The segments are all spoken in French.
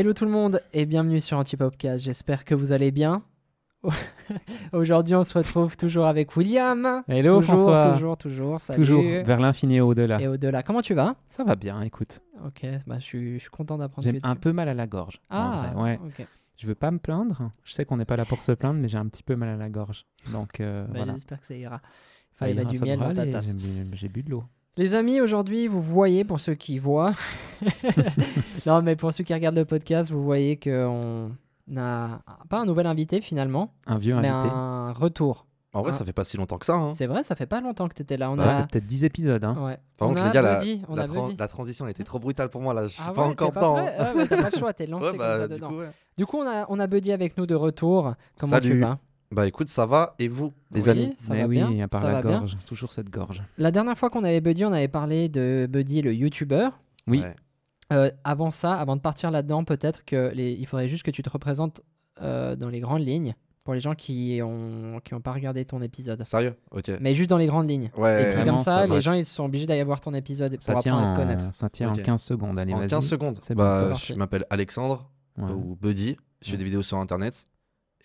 Hello tout le monde et bienvenue sur Antipopcast. J'espère que vous allez bien. Aujourd'hui, on se retrouve toujours avec William. Hello toujours, François. toujours, toujours. Salut. Toujours vers l'infini et au-delà. Et au-delà. Comment tu vas? Ça va bien, écoute. Ok, bah, je, suis, je suis content d'apprendre J'ai tu... un peu mal à la gorge. Ah, ouais. ok. Je veux pas me plaindre. Je sais qu'on n'est pas là pour se plaindre, mais j'ai un petit peu mal à la gorge. Donc euh, Bah, voilà. J'espère que ça ira. Il Ça fallait ira, mettre du miel dans ta tasse. J'ai bu de l'eau. Les amis, aujourd'hui, vous voyez, pour ceux qui voient, non, mais pour ceux qui regardent le podcast, vous voyez qu'on a pas un nouvel invité finalement, Un vieux mais invité. un retour. En vrai, Ah. ça fait pas si longtemps que ça. Hein. C'est vrai, ça fait pas longtemps que tu étais là. On a... fait peut-être 10 épisodes. Hein. Ouais. Par on contre, les gars, la, transition était trop brutale pour moi là. Je suis Ah pas ouais, encore dedans. hein. Ouais, ouais, T'as pas le choix, t'es lancé Ouais, comme bah, du dedans. coup, ouais. Du coup, on a, on a Buddy avec nous de retour. Comment tu Salut. vas? Bah écoute, ça va et vous, les Oui, amis ça mais va oui, bien, à part ça la va bien. gorge. Toujours cette gorge. La dernière fois qu'on avait Buddy, on avait parlé de Buddy, le YouTuber. Oui. Ouais. Euh, avant ça, avant de partir là-dedans, peut-être que les... il faudrait juste que tu te représentes euh, dans les grandes lignes pour les gens qui ont qui ont pas regardé ton épisode. Sérieux? Ok. Mais juste dans les grandes lignes. Ouais. Et puis vraiment, comme ça, ça les gens ils sont obligés d'aller voir ton épisode Ça pour apprendre à te connaître. ça tient en 15 secondes. Allez, En vas-y. 15 secondes. C'est bon, bah, parti. je m'appelle Alexandre Ouais, ou Buddy. Je fais Ouais. des vidéos sur internet.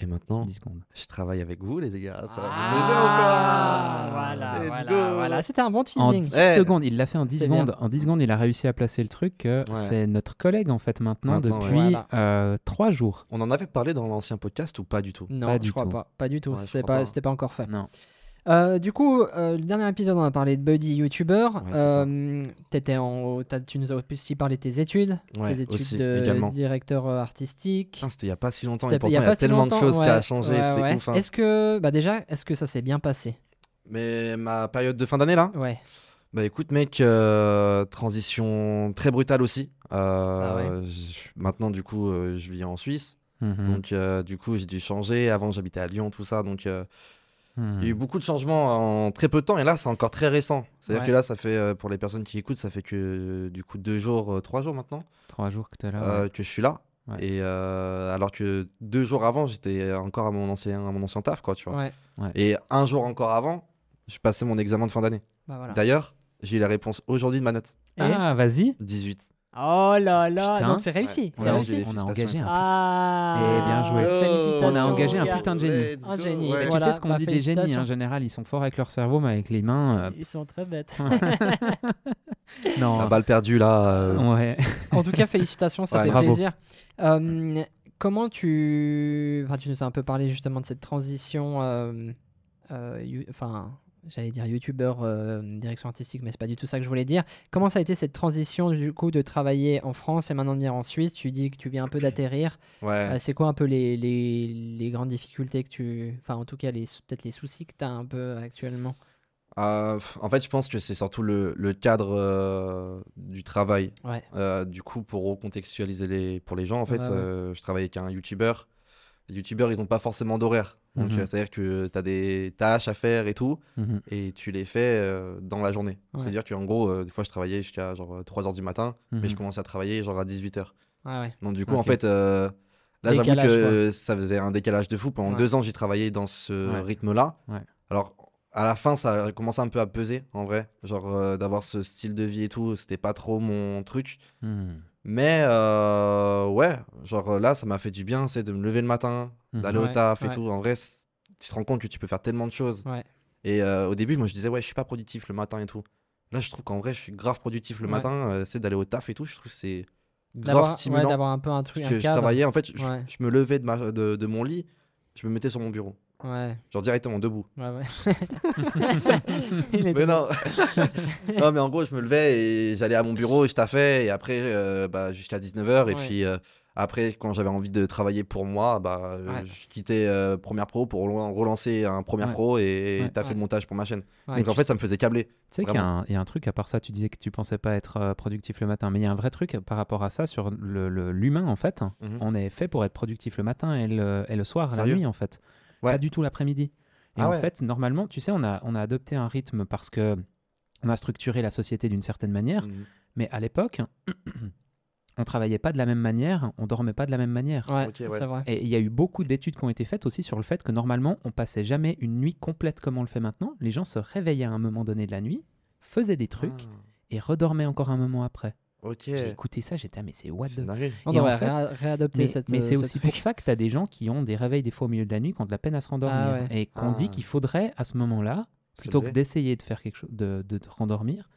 Et maintenant, 10 secondes. je travaille avec vous, les gars. Ça va vous Ah, plaisir ou quoi voilà, Let's voilà, go. voilà. C'était un bon En teasing. 10 Eh. secondes, il l'a fait en 10 C'est bien. secondes. En 10 secondes, il a réussi à placer le truc. Ouais. C'est notre collègue en fait maintenant, Maintenant, ouais. depuis Voilà. 3 jours. On en avait parlé dans l'ancien podcast ou pas du tout? Non, Pas je du crois tout. pas. Pas du tout. Ouais, C'était pas, pas. c'était pas encore fait. Non. Euh, du coup, euh, le dernier épisode, on a parlé de Buddy YouTuber. Ouais. Euh, t'étais en, tu nous as aussi parlé de tes études, Ouais, tes études aussi, de également. directeur artistique. C'était il y a pas si longtemps et pourtant il y a il y a, si tellement de choses qui a changé, c'est ouf. hein. Est-ce que, bah déjà, est-ce que ça s'est bien passé? Mais ma période de fin d'année là? Ouais. Bah écoute mec, euh, transition très brutale aussi. Euh, Ah Maintenant du coup euh, je vis en Suisse, Mhm. donc euh, du coup j'ai dû changer. Avant j'habitais à Lyon, tout ça, donc Mhm. il y a eu beaucoup de changements en très peu de temps. Et là c'est encore très récent. C'est-à-dire Ouais. que là ça fait euh, pour les personnes qui écoutent, ça fait que du coup deux jours, euh, trois jours maintenant 3 jours que tu es là. euh, ouais. que je suis là. Ouais. Et alors que deux jours avant j'étais encore à mon ancien, à mon ancien taf quoi, tu vois. Et un jour encore avant, je passais mon examen de fin d'année. Bah voilà. D'ailleurs, j'ai eu la réponse aujourd'hui de ma note. Et Ah, vas-y. 18. Oh là là, Putain. donc c'est réussi. Ouais. C'est Ouais, réussi. j'ai- On a engagé un Ah. Eh, bien joué. Félicitations, On a engagé un putain de génie. Un génie. Ouais. Et Tu voilà, sais ce qu'on bah, dit des génies, hein, en général, ils sont forts avec leur cerveau, mais avec les mains. euh, Ils sont très bêtes. non. La balle perdue là. euh, Ouais. En tout cas, félicitations, ça Ouais, fait bravo. plaisir. Euh, comment tu... Enfin, tu nous as un peu parlé justement de cette transition, euh, euh, you- enfin, j'allais dire youtubeur, euh, direction artistique, mais c'est pas du tout ça que je voulais dire. Comment ça a été cette transition du coup de travailler en France et maintenant de venir en Suisse? Tu dis que tu viens un peu d'atterrir. Ouais. Euh, c'est quoi un peu les, les, les grandes difficultés que tu... Enfin, en tout cas, les, peut-être les soucis que tu as un peu actuellement? Euh, pff, en fait, je pense que c'est surtout le, le cadre du travail. Ouais. Du coup, pour recontextualiser les, pour les gens, en fait, Ouais, ouais. je travaille avec un YouTuber. Les YouTubeurs, ils n'ont pas forcément d'horaire. Donc, Mhm. euh, c'est-à-dire que tu as des tâches à faire et tout, Mhm. et tu les fais euh, dans la journée. Ouais. C'est-à-dire qu'en gros, euh, des fois, je travaillais jusqu'à genre 3h du matin, mais Mhm. je commençais à travailler genre à 18h. Ah ouais. Donc du coup, en fait, euh, là, j'avoue que ça faisait un décalage de fou. Pendant Ouais. deux ans, j'ai travaillé dans ce Ouais. rythme-là. Ouais. Alors, à la fin, ça a commencé un peu à peser, en vrai. Genre, euh, d'avoir ce style de vie et tout, c'était pas trop mon truc. Mais euh, ouais, genre là, ça m'a fait du bien, c'est de me lever le matin, Mhm. d'aller Ouais, au taf et ouais. tout. En vrai, tu te rends compte que tu peux faire tellement de choses. Ouais. Et euh, au début, moi, je disais, ouais, je suis pas productif le matin et tout. Là, je trouve qu'en vrai, je suis grave productif le matin. euh, c'est d'aller au taf et tout. Je trouve que c'est grave stimulant. d'avoir un peu un truc, un je cadre. travaillais, en fait, je, je me levais de, ma, de, de mon lit, je me mettais sur mon bureau. Ouais, Genre directement debout. ouais, ouais. Mais non. non, mais en gros, je me levais et j'allais à mon bureau et je taffais. Et après, euh, bah, jusqu'à 19h. Et Ouais. puis euh, après, quand j'avais envie de travailler pour moi, bah, euh, Ouais. je quittais euh, Première Pro pour relan- relancer un Première Ouais. Pro et Ouais. taffer Ouais. le montage pour ma chaîne. Ouais, Donc en fait, ça me faisait câbler. Tu sais qu'il y, a un- il y a un truc, à part ça, tu disais que tu pensais pas être euh, productif le matin, mais il y a un vrai truc par rapport à ça sur le- le- l'humain, en fait. Mhm. On est fait pour être productif le matin et le, et le soir, la Sérieux nuit, en fait. Ouais. Pas du tout l'après-midi. Et Ah en ouais. fait, normalement, tu sais, on a, on a adopté un rythme parce que on a structuré la société d'une certaine manière, Mhm. mais à l'époque, on travaillait pas de la même manière, on dormait pas de la même manière. Ouais, Ok, ouais. c'est vrai. Et il y a eu beaucoup d'études qui ont été faites aussi sur le fait que normalement, on passait jamais une nuit complète comme on le fait maintenant. Les gens se réveillaient à un moment donné de la nuit, faisaient des trucs Ah. et redormaient encore un moment après. Ok. J'ai écouté ça, j'étais, ah, mais c'est what the. On Et en fait- réa- réadopter Mais, cette. mais euh, c'est ce aussi truc. pour ça que tu as des gens qui ont des réveils des fois au milieu de la nuit, qui ont de la peine à se rendormir. Ah ouais. Et qu'on dit Ah. qu'il faudrait, à ce moment-là, plutôt que d'essayer de faire quelque chose, de, de te rendormir,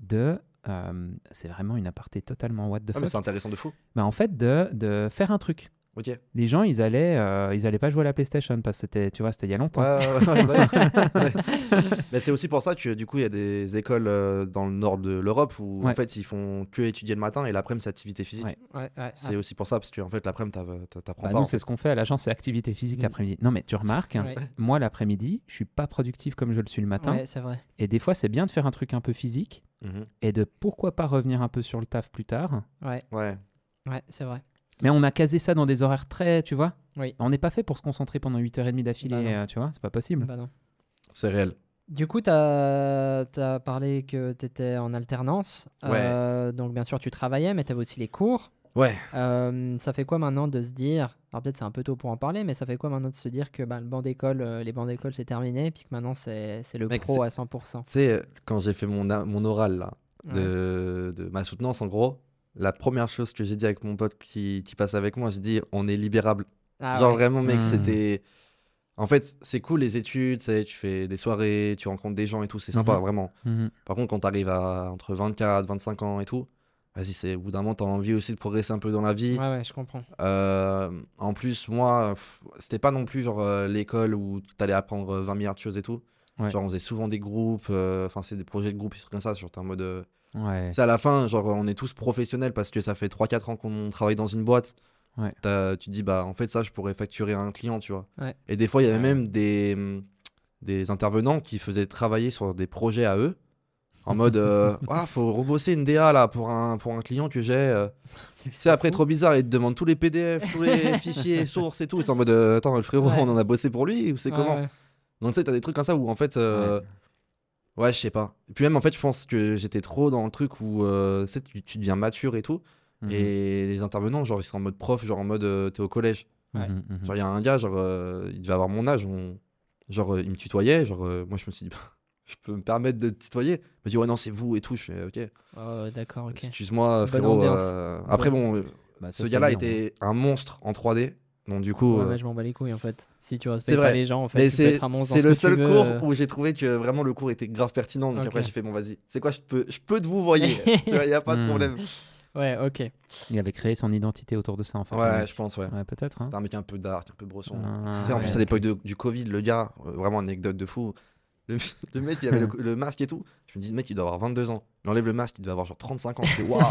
de. euh, c'est vraiment une aparté totalement what the Ah, mais fuck. c'est intéressant de fou. Bah, en fait, de, de faire un truc. Ok. Ouais, Les gens, ils allaient, euh, ils allaient pas jouer à la PlayStation parce que c'était, tu vois, c'était il y a longtemps. ouais, ouais, ouais, ouais. Mais c'est aussi pour ça que du coup, il y a des écoles euh, dans le nord de l'Europe où en fait ils font que étudier le matin et l'après-midi c'est activité physique. Ouais. Ouais, ouais. C'est aussi pour ça parce que en fait l'après-midi t'apprends Bah, pas. nous, c'est fait. ce qu'on fait à l'agence, c'est activité physique Mm. l'après-midi. Non, mais tu remarques, Ouais. moi, l'après-midi, je suis pas productif comme je le suis le matin. Ouais, c'est vrai. Et des fois, c'est bien de faire un truc un peu physique Mhm. et de pourquoi pas revenir un peu sur le taf plus tard. Ouais, Ouais. ouais, c'est vrai. Mais on a casé ça dans des horaires très, tu vois. Oui. On n'est pas fait pour se concentrer pendant 8h30 d'affilée, Bah euh, tu vois, c'est pas possible. Bah non. C'est réel. Du coup, tu as, parlé que tu étais en alternance. Ouais. Euh, donc, bien sûr, tu travaillais, mais tu avais aussi les cours. Ouais. Euh, ça fait quoi maintenant de se dire, alors peut-être c'est un peu tôt pour en parler, mais ça fait quoi maintenant de se dire que bah, le banc d'école, euh, les bancs d'école c'est terminé, puis que maintenant c'est le Mec, pro à 100%. Tu sais, quand j'ai fait mon, mon oral là, Ouais. de, de ma soutenance en gros, la première chose que j'ai dit avec mon pote qui, qui passe avec moi, j'ai dit on est libérable. Ah Genre ouais. vraiment mec, Hmm. c'était... En fait, c'est cool les études, tu sais, tu fais des soirées, tu rencontres des gens et tout, c'est sympa Mhm. vraiment. Mhm. Par contre, quand t'arrives à entre 24, 25 ans et tout, vas-y, c'est au bout d'un moment, t'as envie aussi de progresser un peu dans la vie. Ouais, ouais, je comprends. Euh, en plus, moi, c'était pas non plus genre euh, l'école où t'allais apprendre euh, 20 milliards de choses et tout. Ouais. Genre, on faisait souvent des groupes, euh, enfin, c'est des projets de groupe, des trucs comme ça. Genre, t'es en mode. Ouais. C'est à la fin, genre, on est tous professionnels parce que ça fait 3-4 ans qu'on travaille dans une boîte. Ouais. Tu te dis, bah, en fait, ça, je pourrais facturer à un client, tu vois. Ouais. Et des fois, il y avait même des, des intervenants qui faisaient travailler sur des projets à eux. En mode, euh, ah, faut rebosser une DA là pour un, pour un client que j'ai. euh. C'est après trop bizarre, ils te demandent tous les PDF, tous les fichiers, sources et tout. Et en mode, euh, attends, le frérot, on en a bossé pour lui ou c'est comment. Donc, tu sais, t'as des trucs comme ça où en fait, euh, ouais, je sais pas. Et puis, même en fait, je pense que j'étais trop dans le truc où euh, tu sais, tu, tu deviens mature et tout. Mhm. Et les intervenants, genre, ils sont en mode prof, genre en mode, euh, t'es au collège. Ouais. Mhm, mhm. Genre, il y a un gars, genre, euh, il devait avoir mon âge. on- Genre, euh, il me tutoyait. Genre, euh, moi, je me suis dit, je peux me permettre de te tutoyer. Il me dit, ouais, non, c'est vous et tout. Je fais, ok. Oh, D'accord, ok. Excuse-moi, Bonne frérot. ambiance. euh, Après, bon, euh, Bah, ça, ce c'est gars-là bien, était un monstre en 3D. Donc, du coup. Ouais, euh, mais je m'en bats les couilles en fait. Si tu respectes vrai. pas les gens, en fait, c'est c'est le seul veux, cours où j'ai trouvé que vraiment le cours était grave pertinent. Donc après, j'ai fait, bon, vas-y. C'est quoi, je peux, je peux te vous vois, il n'y a pas de Hmm. problème. Ouais, ok. Il avait créé son identité autour de ça, en fait. Ouais, je pense, ouais. Ouais, peut-être. hein. C'était un mec un peu dark, un peu brosson. Ah, Tu sais, en ouais, plus, à l'époque du Covid, le gars, euh, vraiment anecdote de fou. Le, le mec, il avait le, le masque et tout. Je me dis, le mec, il doit avoir 22 ans. Il enlève le masque, il doit avoir genre 35 ans. Je fais, waouh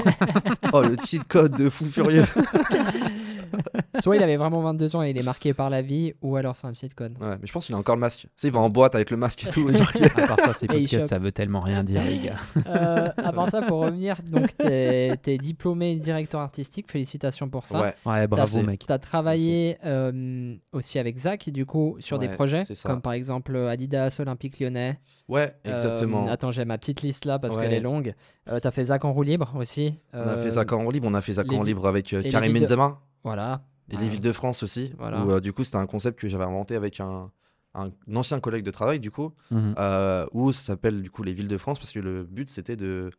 Oh, le cheat code de fou furieux Soit il avait vraiment 22 ans et il est marqué par la vie, ou alors c'est un sitcom. Ouais, mais je pense qu'il a encore le masque. Tu sais, il va en boîte avec le masque et tout. genre, À part ça, ces Et il podcasts, chope. ça veut tellement rien dire, les gars. Euh, à part ça, pour revenir, donc t'es es diplômé directeur artistique, félicitations pour ça. ouais, Ouais, bravo, mec. Tu as travaillé euh, aussi avec Zach, du coup, sur des Ouais, projets, c'est ça. comme par exemple Adidas, Olympique Lyonnais. ouais, Euh, exactement. attends, j'ai ma petite liste là parce Ouais. qu'elle est longue. Euh, tu as fait Zach en roue libre aussi. on a Euh, fait ça en libre, on a fait en libre avec euh, Karim de- Benzema. Voilà. Et Ouais. les villes de France aussi. Voilà. Où, euh, du coup, c'était un concept que j'avais inventé avec un, un ancien collègue de travail, du coup, Mhm. euh, où ça s'appelle du coup les villes de France, parce que le but c'était de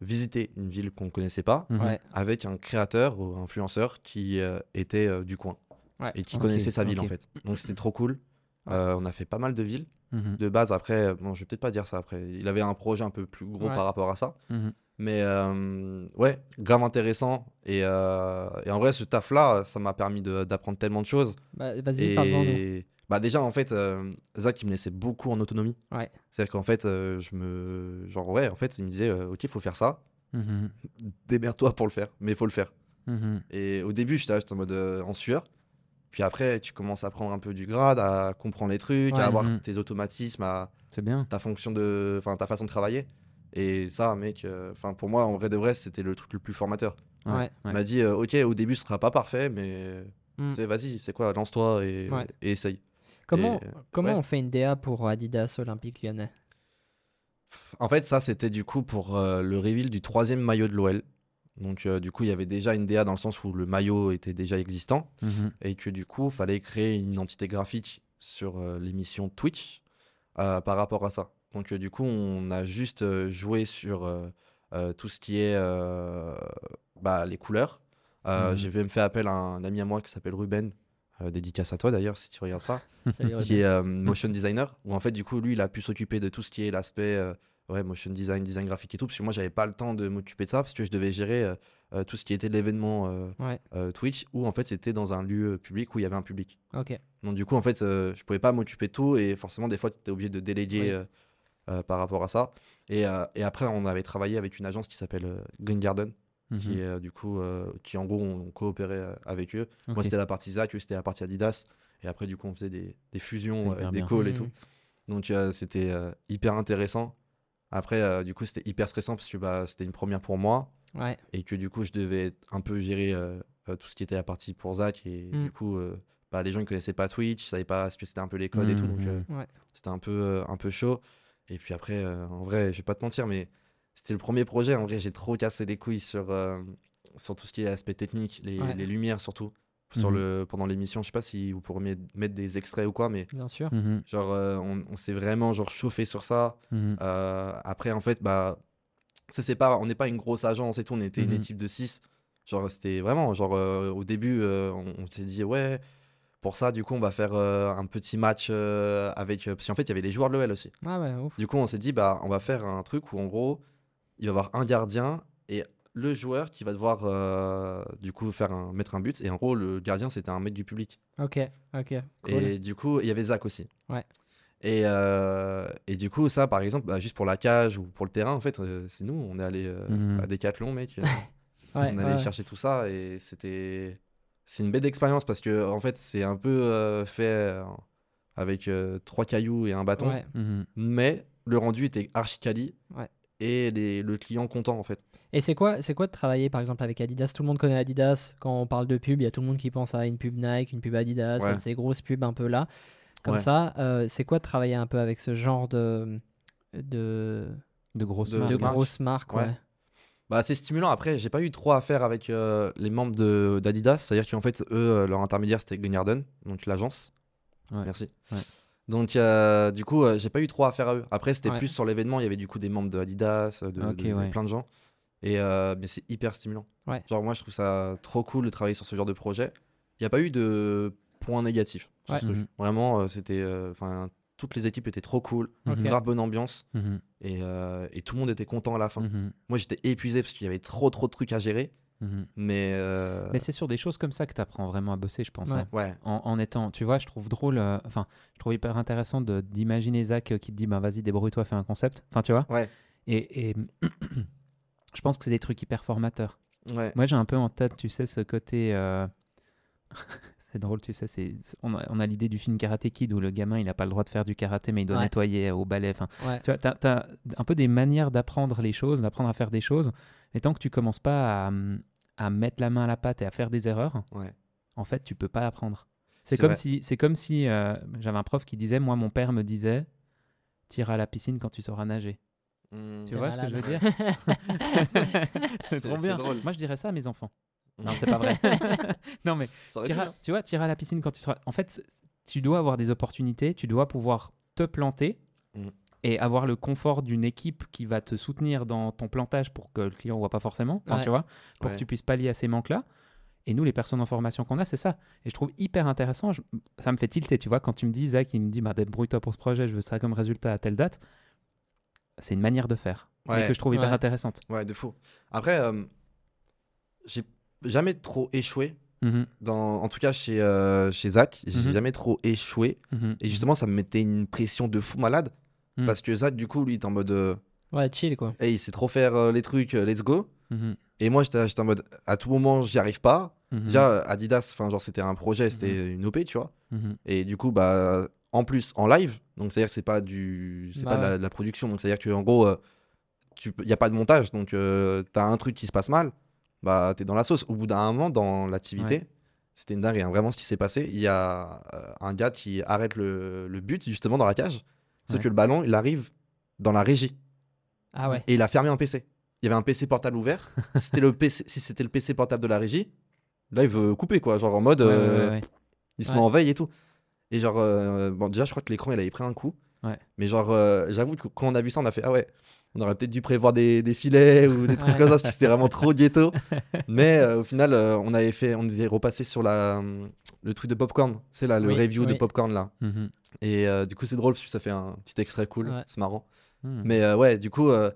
visiter une ville qu'on connaissait pas Mhm. Avec un créateur ou influenceur qui euh, était euh, du coin Ouais. et qui connaissait sa ville en fait. Donc c'était trop cool. Ouais. Euh, on a fait pas mal de villes. Mhm. De base, après, bon, je vais peut-être pas dire ça après. Il avait un projet un peu plus gros Ouais. par rapport à ça. Mhm. Mais euh, ouais, grave intéressant. Et, euh, et en vrai, ce taf-là, ça m'a permis d'apprendre tellement de choses. Bah, Vas-y. Et bah déjà, en fait, euh, Zach, il me laissait beaucoup en autonomie. Ouais. C'est-à-dire qu'en fait, euh, je me. Genre, ouais, en fait, il me disait, euh, ok, il faut faire ça. Mhm. Démerde-toi pour le faire, mais il faut le faire. Et au début, j'étais en mode euh, en sueur. Puis après, tu commences à prendre un peu du grade, à comprendre les trucs, Ouais. à avoir Mhm. tes automatismes, à C'est bien. ta fonction de. Enfin, ta façon de travailler. Et ça, mec, euh, enfin, pour moi, en vrai de vrai, c'était le truc le plus formateur. Ouais. Il m'a dit, euh, ok, au début, ce sera pas parfait, mais. Mm. Vas-y, c'est quoi, lance-toi et, Ouais. et essaye. Comment, Et, comment ouais. on fait une DA pour Adidas Olympique Lyonnais? En fait, ça, c'était du coup pour euh, le reveal du troisième maillot de l'OL. Donc, euh, du coup, il y avait déjà une DA dans le sens où le maillot était déjà existant Mhm. et que du coup, il fallait créer une identité graphique sur euh, l'émission Twitch euh, par rapport à ça. Donc, euh, du coup, on a juste euh, joué sur euh, euh, tout ce qui est euh, bah, les couleurs. Euh, Mhm. J'ai même fait appel à un ami à moi qui s'appelle Ruben, euh, dédicace à toi d'ailleurs si tu regardes ça, Salut, qui est euh, motion designer, où en fait du coup lui il a pu s'occuper de tout ce qui est l'aspect euh, ouais, motion design, design graphique et tout, parce que moi j'avais pas le temps de m'occuper de ça, parce que je devais gérer euh, euh, tout ce qui était l'événement euh, Ouais. euh, Twitch, où en fait c'était dans un lieu public où il y avait un public. Ok. Donc du coup, en fait, je pouvais pas m'occuper de tout et forcément, des fois, tu étais obligé de déléguer Oui. par rapport à ça. Et, et après, on avait travaillé avec une agence qui s'appelle Green Garden, qui Mhm. est euh, du coup, qui en gros, on, coopérait avec eux. Moi, c'était la partie Zach, eux, c'était la partie Adidas. Et après, du coup, on faisait des, des fusions, hyper des calls et Mhm. tout. Donc c'était hyper intéressant. Après, euh, du coup, c'était hyper stressant parce que bah, c'était une première pour moi Ouais. et que du coup je devais un peu gérer euh, euh, tout ce qui était la partie pour Zach et Mm. du coup euh, bah, les gens ne connaissaient pas Twitch, ils savaient pas ce que c'était un peu les codes et tout donc. Ouais. c'était un peu euh, un peu chaud et puis après euh, en vrai je vais pas te mentir mais c'était le premier projet en vrai j'ai trop cassé les couilles sur euh, sur tout ce qui est aspect technique les, Ouais. les lumières surtout sur Mhm. le pendant l'émission je sais pas si vous pourriez mettre des extraits ou quoi mais Bien sûr. Mhm. genre euh, on, on s'est vraiment genre chauffé sur ça Mhm. euh, après, en fait, bah, ça c'est pas, on n'est pas une grosse agence et tout, on était une équipe de 6. Genre, c'était vraiment, genre, euh, au début, euh, on, on s'est dit, ouais, pour ça, du coup, on va faire euh, un petit match euh, avec. euh, parce qu'en fait, il y avait les joueurs de l'OL aussi. Ah ouais, ouf. Du coup, on s'est dit, bah, on va faire un truc où, en gros, il va y avoir un gardien et le joueur qui va devoir, euh, du coup, faire un, mettre un but. Et en gros, le gardien, c'était un mec du public. Ok, ok. Cool. Et du coup, il y avait Zach aussi. Ouais. Et, euh, et du coup, ça, par exemple, bah, juste pour la cage ou pour le terrain, en fait, euh, c'est nous, on est allé euh, Mhm. à Decathlon, mec. Ouais, on allait ouais. chercher tout ça et c'était. C'est une belle expérience parce que, en fait, c'est un peu euh, fait avec euh, trois cailloux et un bâton. Ouais. Mhm. Mais le rendu était archi quali. Ouais. Et les- le client content, en fait. Et c'est quoi, c'est quoi de travailler par exemple avec Adidas? Tout le monde connaît Adidas. Quand on parle de pub, il y a tout le monde qui pense à une pub Nike, une pub Adidas, Ouais. à ces grosses pubs un peu là. Comme Ouais. ça, euh, c'est quoi de travailler un peu avec ce genre de, de, De grosses De- marques. de grosses marques Ouais. ouais. Bah, c'est stimulant. Après, j'ai pas eu trop à faire avec euh, les membres de- d'Adidas. C'est-à-dire qu'en fait, eux, euh, leur intermédiaire, c'était Green Garden, donc l'agence. Ouais. Merci. Donc, euh, du coup, euh, j'ai pas eu trop à faire à eux. Après, c'était Ouais. plus sur l'événement. Il y avait du coup des membres de, Ok, de- de ouais. plein de gens. Et, euh, mais c'est hyper stimulant. Ouais. Genre, moi, je trouve ça trop cool de travailler sur ce genre de projet. Il n'y a pas eu de sur ce truc. Mhm. Vraiment, euh, c'était. Enfin, toutes les équipes étaient trop cool. Grave bonne ambiance. Mhm. Et, et tout le monde était content à la fin. Mhm. Moi, j'étais épuisé parce qu'il y avait trop, trop de trucs à gérer. Mhm. Mais, euh, Mais c'est sur des choses comme ça que tu apprends vraiment à bosser, je pense. Ouais. hein. ouais, En, en étant, tu vois, je trouve drôle, euh, enfin, je trouve hyper intéressant d'imaginer Zach euh, qui te dit, bah vas-y, débrouille-toi, fais un concept. Enfin, tu vois. ouais, Et, et je pense que c'est des trucs hyper formateurs. Moi, j'ai un peu en tête, tu sais, ce côté. c'est drôle, tu sais, c'est on a, on a l'idée du film Karate Kid où le gamin, il n'a pas le droit de faire du karaté, mais il doit Ouais. nettoyer au balai. Enfin, Ouais. tu vois, t'as, t'as un peu des manières d'apprendre les choses, d'apprendre à faire des choses. Mais tant que tu commences pas à, à mettre la main à la pâte et à faire des erreurs, ouais. en fait, tu peux pas apprendre. C'est comme si, c'est comme si euh, j'avais un prof qui disait, moi, mon père me disait, tire à la piscine quand tu sauras nager. Mm. Tu vois ce que je veux dire? C'est trop bien. drôle. Moi, je dirais ça à mes enfants. Non, c'est pas vrai. non, mais pu, hein. tu vois, tire à la piscine quand tu seras. En fait, tu dois avoir des opportunités, tu dois pouvoir te planter Mm. et avoir le confort d'une équipe qui va te soutenir dans ton plantage pour que le client ne voit pas forcément. Ouais. tu vois, pour Ouais. que tu puisses pallier à ces manques-là. Et nous, les personnes en formation qu'on a, c'est ça. Et je trouve hyper intéressant. je- Ça me fait tilter, tu vois, quand tu me dis, Zach, il me dit, bah, débrouille-toi pour ce projet, je veux ça comme résultat à telle date. C'est une manière de faire et que je trouve hyper Ouais. intéressante. Ouais, de fou. Après, euh, j'ai jamais trop échoué. Mhm, Dans, en tout cas, chez, euh, chez Zach, j'ai Mhm. jamais trop échoué. mhm, Et justement, ça me mettait une pression de fou malade. Parce que Zach, du coup, lui, il est en mode. euh, Ouais, chill quoi. hey, il sait trop faire euh, les trucs, euh, let's go. Et moi, j'étais j'étais en mode. À tout moment, j'y arrive pas. Déjà, Adidas, enfin, genre, c'était un projet, c'était une OP, tu vois. Et du coup, bah, en plus, en live, donc c'est-à-dire que c'est pas du, c'est Bah pas de la, ouais. de la production, donc c'est-à-dire que en gros, il n'y a pas de montage, donc euh, t'as un truc qui se passe mal, bah t'es dans la sauce. Au bout d'un moment, dans l'activité, c'était une dingue, hein, vraiment ce qui s'est passé. Il y a euh, un gars qui arrête le, le but justement dans la cage, sauf Ouais. que le ballon, il arrive dans la régie Ah ouais. et il a fermé un PC. Il y avait un PC portable ouvert. si c'était le PC, si c'était le PC portable de la régie, là il veut couper quoi, genre en mode. Euh, il se met en veille et tout. Et genre, euh, bon, déjà, je crois que l'écran, il avait pris un coup. Ouais. Mais genre, euh, j'avoue que quand on a vu ça, on a fait Ah ouais, on aurait peut-être dû prévoir des, des filets ou des trucs comme ça, parce que c'était vraiment trop ghetto. Mais euh, au final, euh, on avait fait, on était repassé sur la, hum, le truc de Popcorn. C'est là, le Oui, review de. Popcorn là. Mhm. Et euh, du coup, c'est drôle parce que ça fait un petit extrait cool, Ouais. c'est marrant. Mhm. Mais euh, ouais, du coup, euh,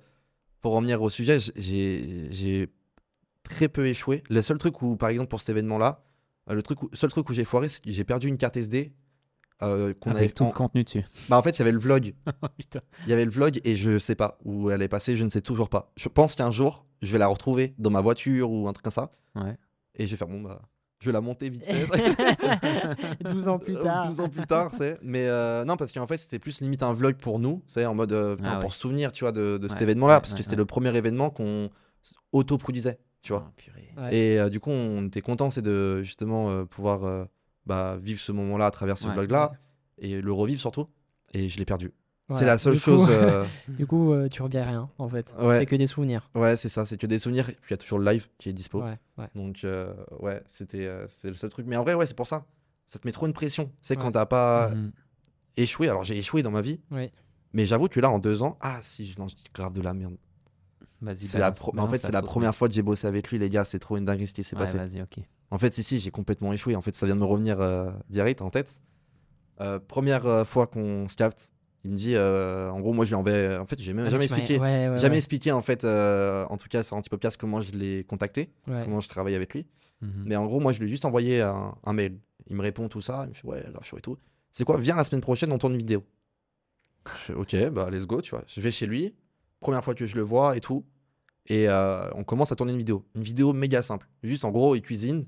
pour revenir au sujet, j'ai très peu échoué. Le seul truc où, par exemple, pour cet événement-là, euh, le truc où- seul truc où j'ai foiré, c'est que j'ai perdu une carte SD. Euh, qu'on avait Avec tout en- le contenu dessus. Bah, en fait, il y avait le vlog. Putain. Il y avait le vlog et je sais pas où elle est passée, je ne sais toujours pas. Je pense qu'un jour, je vais la retrouver dans ma voiture ou un truc comme ça. Ouais. Et je vais faire, bon, bah, je vais la monter vite fait. 12 ans plus tard. 12 ans plus tard, c'est. Mais euh, non, parce qu'en fait, c'était plus limite un vlog pour nous, c'est en mode euh, putain, Ah pour se souvenir, tu vois, de, de cet événement-là, ouais, parce que c'était ouais. le premier événement qu'on autoproduisait, tu vois. Ah, purée. Ouais. Et euh, du coup, on était content, c'est de justement euh, pouvoir euh, bah, vivre ce moment-là à travers ce Ouais. vlog-là et le revivre surtout. Et je l'ai perdu. C'est la seule Du coup- chose. euh, Du coup, euh, tu reviens rien en fait. Ouais. C'est que des souvenirs. Ouais, c'est ça, c'est que des souvenirs. Et puis il y a toujours le live qui est dispo. Ouais, ouais. Donc, euh, ouais, c'était euh, c'est le seul truc. Mais en vrai, ouais, c'est pour ça. Ça te met trop une pression. C'est Ouais. quand t'as pas Mhm. échoué. Alors, j'ai échoué dans ma vie. Mais j'avoue que là, en deux ans, ah si, je lance grave de la merde. Vas-y, C'est la pro- en fait, c'est la première fois que j'ai bossé avec lui, les gars. C'est trop une dinguerie ce qui s'est Ouais, passé. vas-y, ok. En fait, si, si, j'ai complètement échoué. En fait, ça vient de me revenir euh, direct en tête. Euh, première euh, fois qu'on se capte, il me dit, euh, en gros, moi, je lui envoie. En fait, j'ai même Ah, jamais expliqué. Ouais, ouais, Jamais ouais. expliqué, en fait, euh, en tout cas sur Antipopcast, comment je l'ai contacté, Ouais. comment je travaille avec lui. Mhm. Mais en gros, moi, je lui ai juste envoyé un, un mail. Il me répond tout ça. Il me fait, ouais, grave chaud et tout. C'est quoi Viens la semaine prochaine, on tourne une vidéo. Je fais, ok, bah, let's go, tu vois. Je vais chez lui. Première fois que je le vois et tout. Et euh, on commence à tourner une vidéo. Une vidéo méga simple. Juste, en gros, il cuisine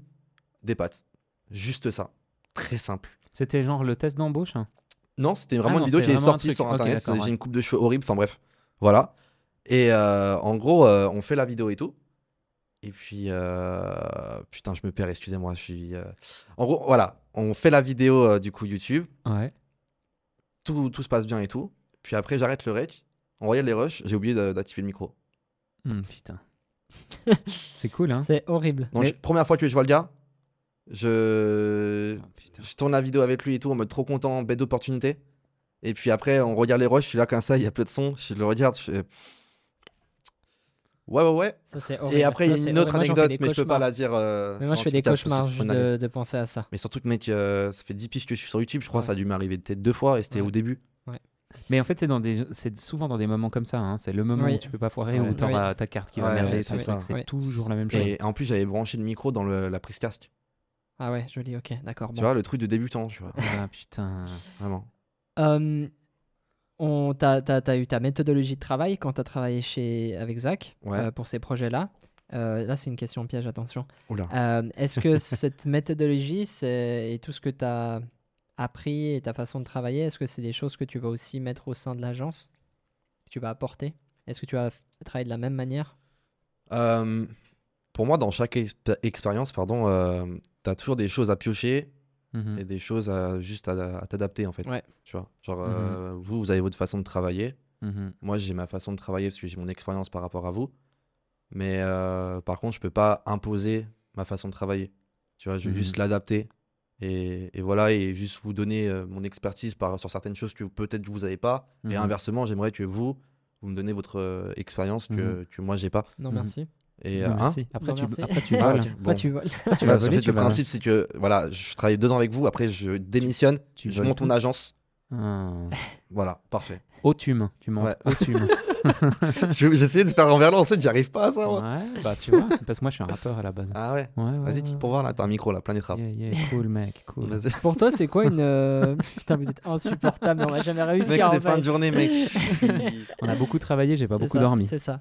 des pâtes. Juste ça. Très simple. C'était genre le test d'embauche hein? Non, c'était vraiment Ah non, une vidéo qui est sortie sur internet. J'ai ouais. une coupe de cheveux horrible. Enfin bref. Voilà. Et euh, en gros, euh, on fait la vidéo et tout. Et puis, euh, putain, je me perds, excusez-moi. Je suis. euh, En gros, voilà. On fait la vidéo euh, du coup YouTube. Ouais. Tout, tout se passe bien et tout. Puis après, j'arrête le rec. On regarde les rushs. J'ai oublié d'activer le micro. Hmm, putain. c'est cool, hein? C'est horrible. Donc, Mais- première fois que je vois le gars, je, Oh, putain. je tourne la vidéo avec lui et tout en mode trop content, bête d'opportunité. Et puis après, on regarde les rushs. Je suis là comme ça, il y a peu de son. Je le regarde. Je fais. Ouais, ouais, ouais. Ça. Et après, il y a une autre anecdote, mais je peux pas cauchemars. la dire. euh, Mais moi, je fais des cauchemars de, de penser à ça. Mais surtout que, mec, euh, ça fait 10 piges que je suis sur YouTube. Je crois Ouais. ça a dû m'arriver peut-être deux fois et c'était Ouais. au début. Mais en fait, c'est dans des, c'est souvent dans des moments comme ça. hein. C'est le moment Oui. où tu peux pas foirer, Ouais. où t'auras ta carte qui va Ouais, merder. c'est toujours la même chose. Et en plus, j'avais branché le micro dans le- la prise casque. Ah ouais, joli, ok, d'accord. Tu bon. vois, le truc de débutant, tu vois. Ah putain. Vraiment. Euh, on, t'as, t'as- t'as eu ta méthodologie de travail quand tu as travaillé chez, avec Zach Ouais. euh, pour ces projets-là. Euh, là, c'est une question piège, attention. Oula. Est-ce que cette méthodologie c'est, et tout ce que tu as appris et ta façon de travailler, est-ce que c'est des choses que tu vas aussi mettre au sein de l'agence Que tu vas apporter? Est-ce que tu vas travailler de la même manière? Pour moi, dans chaque exp- expérience, pardon, euh, t'as toujours des choses à piocher Mhm. et des choses à juste à, à t'adapter en fait. Ouais. Tu vois, genre euh, vous, vous avez votre façon de travailler. Mhm. Moi, j'ai ma façon de travailler parce que j'ai mon expérience par rapport à vous. Mais euh, par contre, je peux pas imposer ma façon de travailler. Tu vois, je vais Mhm. juste l'adapter. Et, et voilà, et juste vous donner euh, mon expertise par, sur certaines choses que peut-être vous n'avez pas. Et Mhm. inversement, j'aimerais que vous, vous me donnez votre euh, expérience que, que moi, j'ai pas. Non, Mhm. merci. Et, Non, euh, hein. Après, Non, tu, après, tu Ah, voles. ok. Après, Bon. tu voles. Tu Ouais, vas voler, fait, tu le vas- principe, c'est que voilà, je travaille deux ans avec vous, après je démissionne, tu je voles monte mon agence. Ah. Voilà, parfait. Autume. Tu montes Ouais. autume. Je- J'essaie de faire en verlan, en fait, j'y arrive pas à ça. moi. ouais, bah tu vois, c'est parce que moi je suis un rappeur à la base. Ah ouais, Ouais, ouais, vas-y, pour voir là, t'as un micro là, plein d'étrapes. Yeah, yeah, cool mec, cool. Pour toi, c'est quoi une. euh, Putain, vous êtes insupportable, on va jamais réussir Mec, en c'est fin de journée, mec. On a beaucoup travaillé, j'ai pas beaucoup ça, dormi. C'est ça.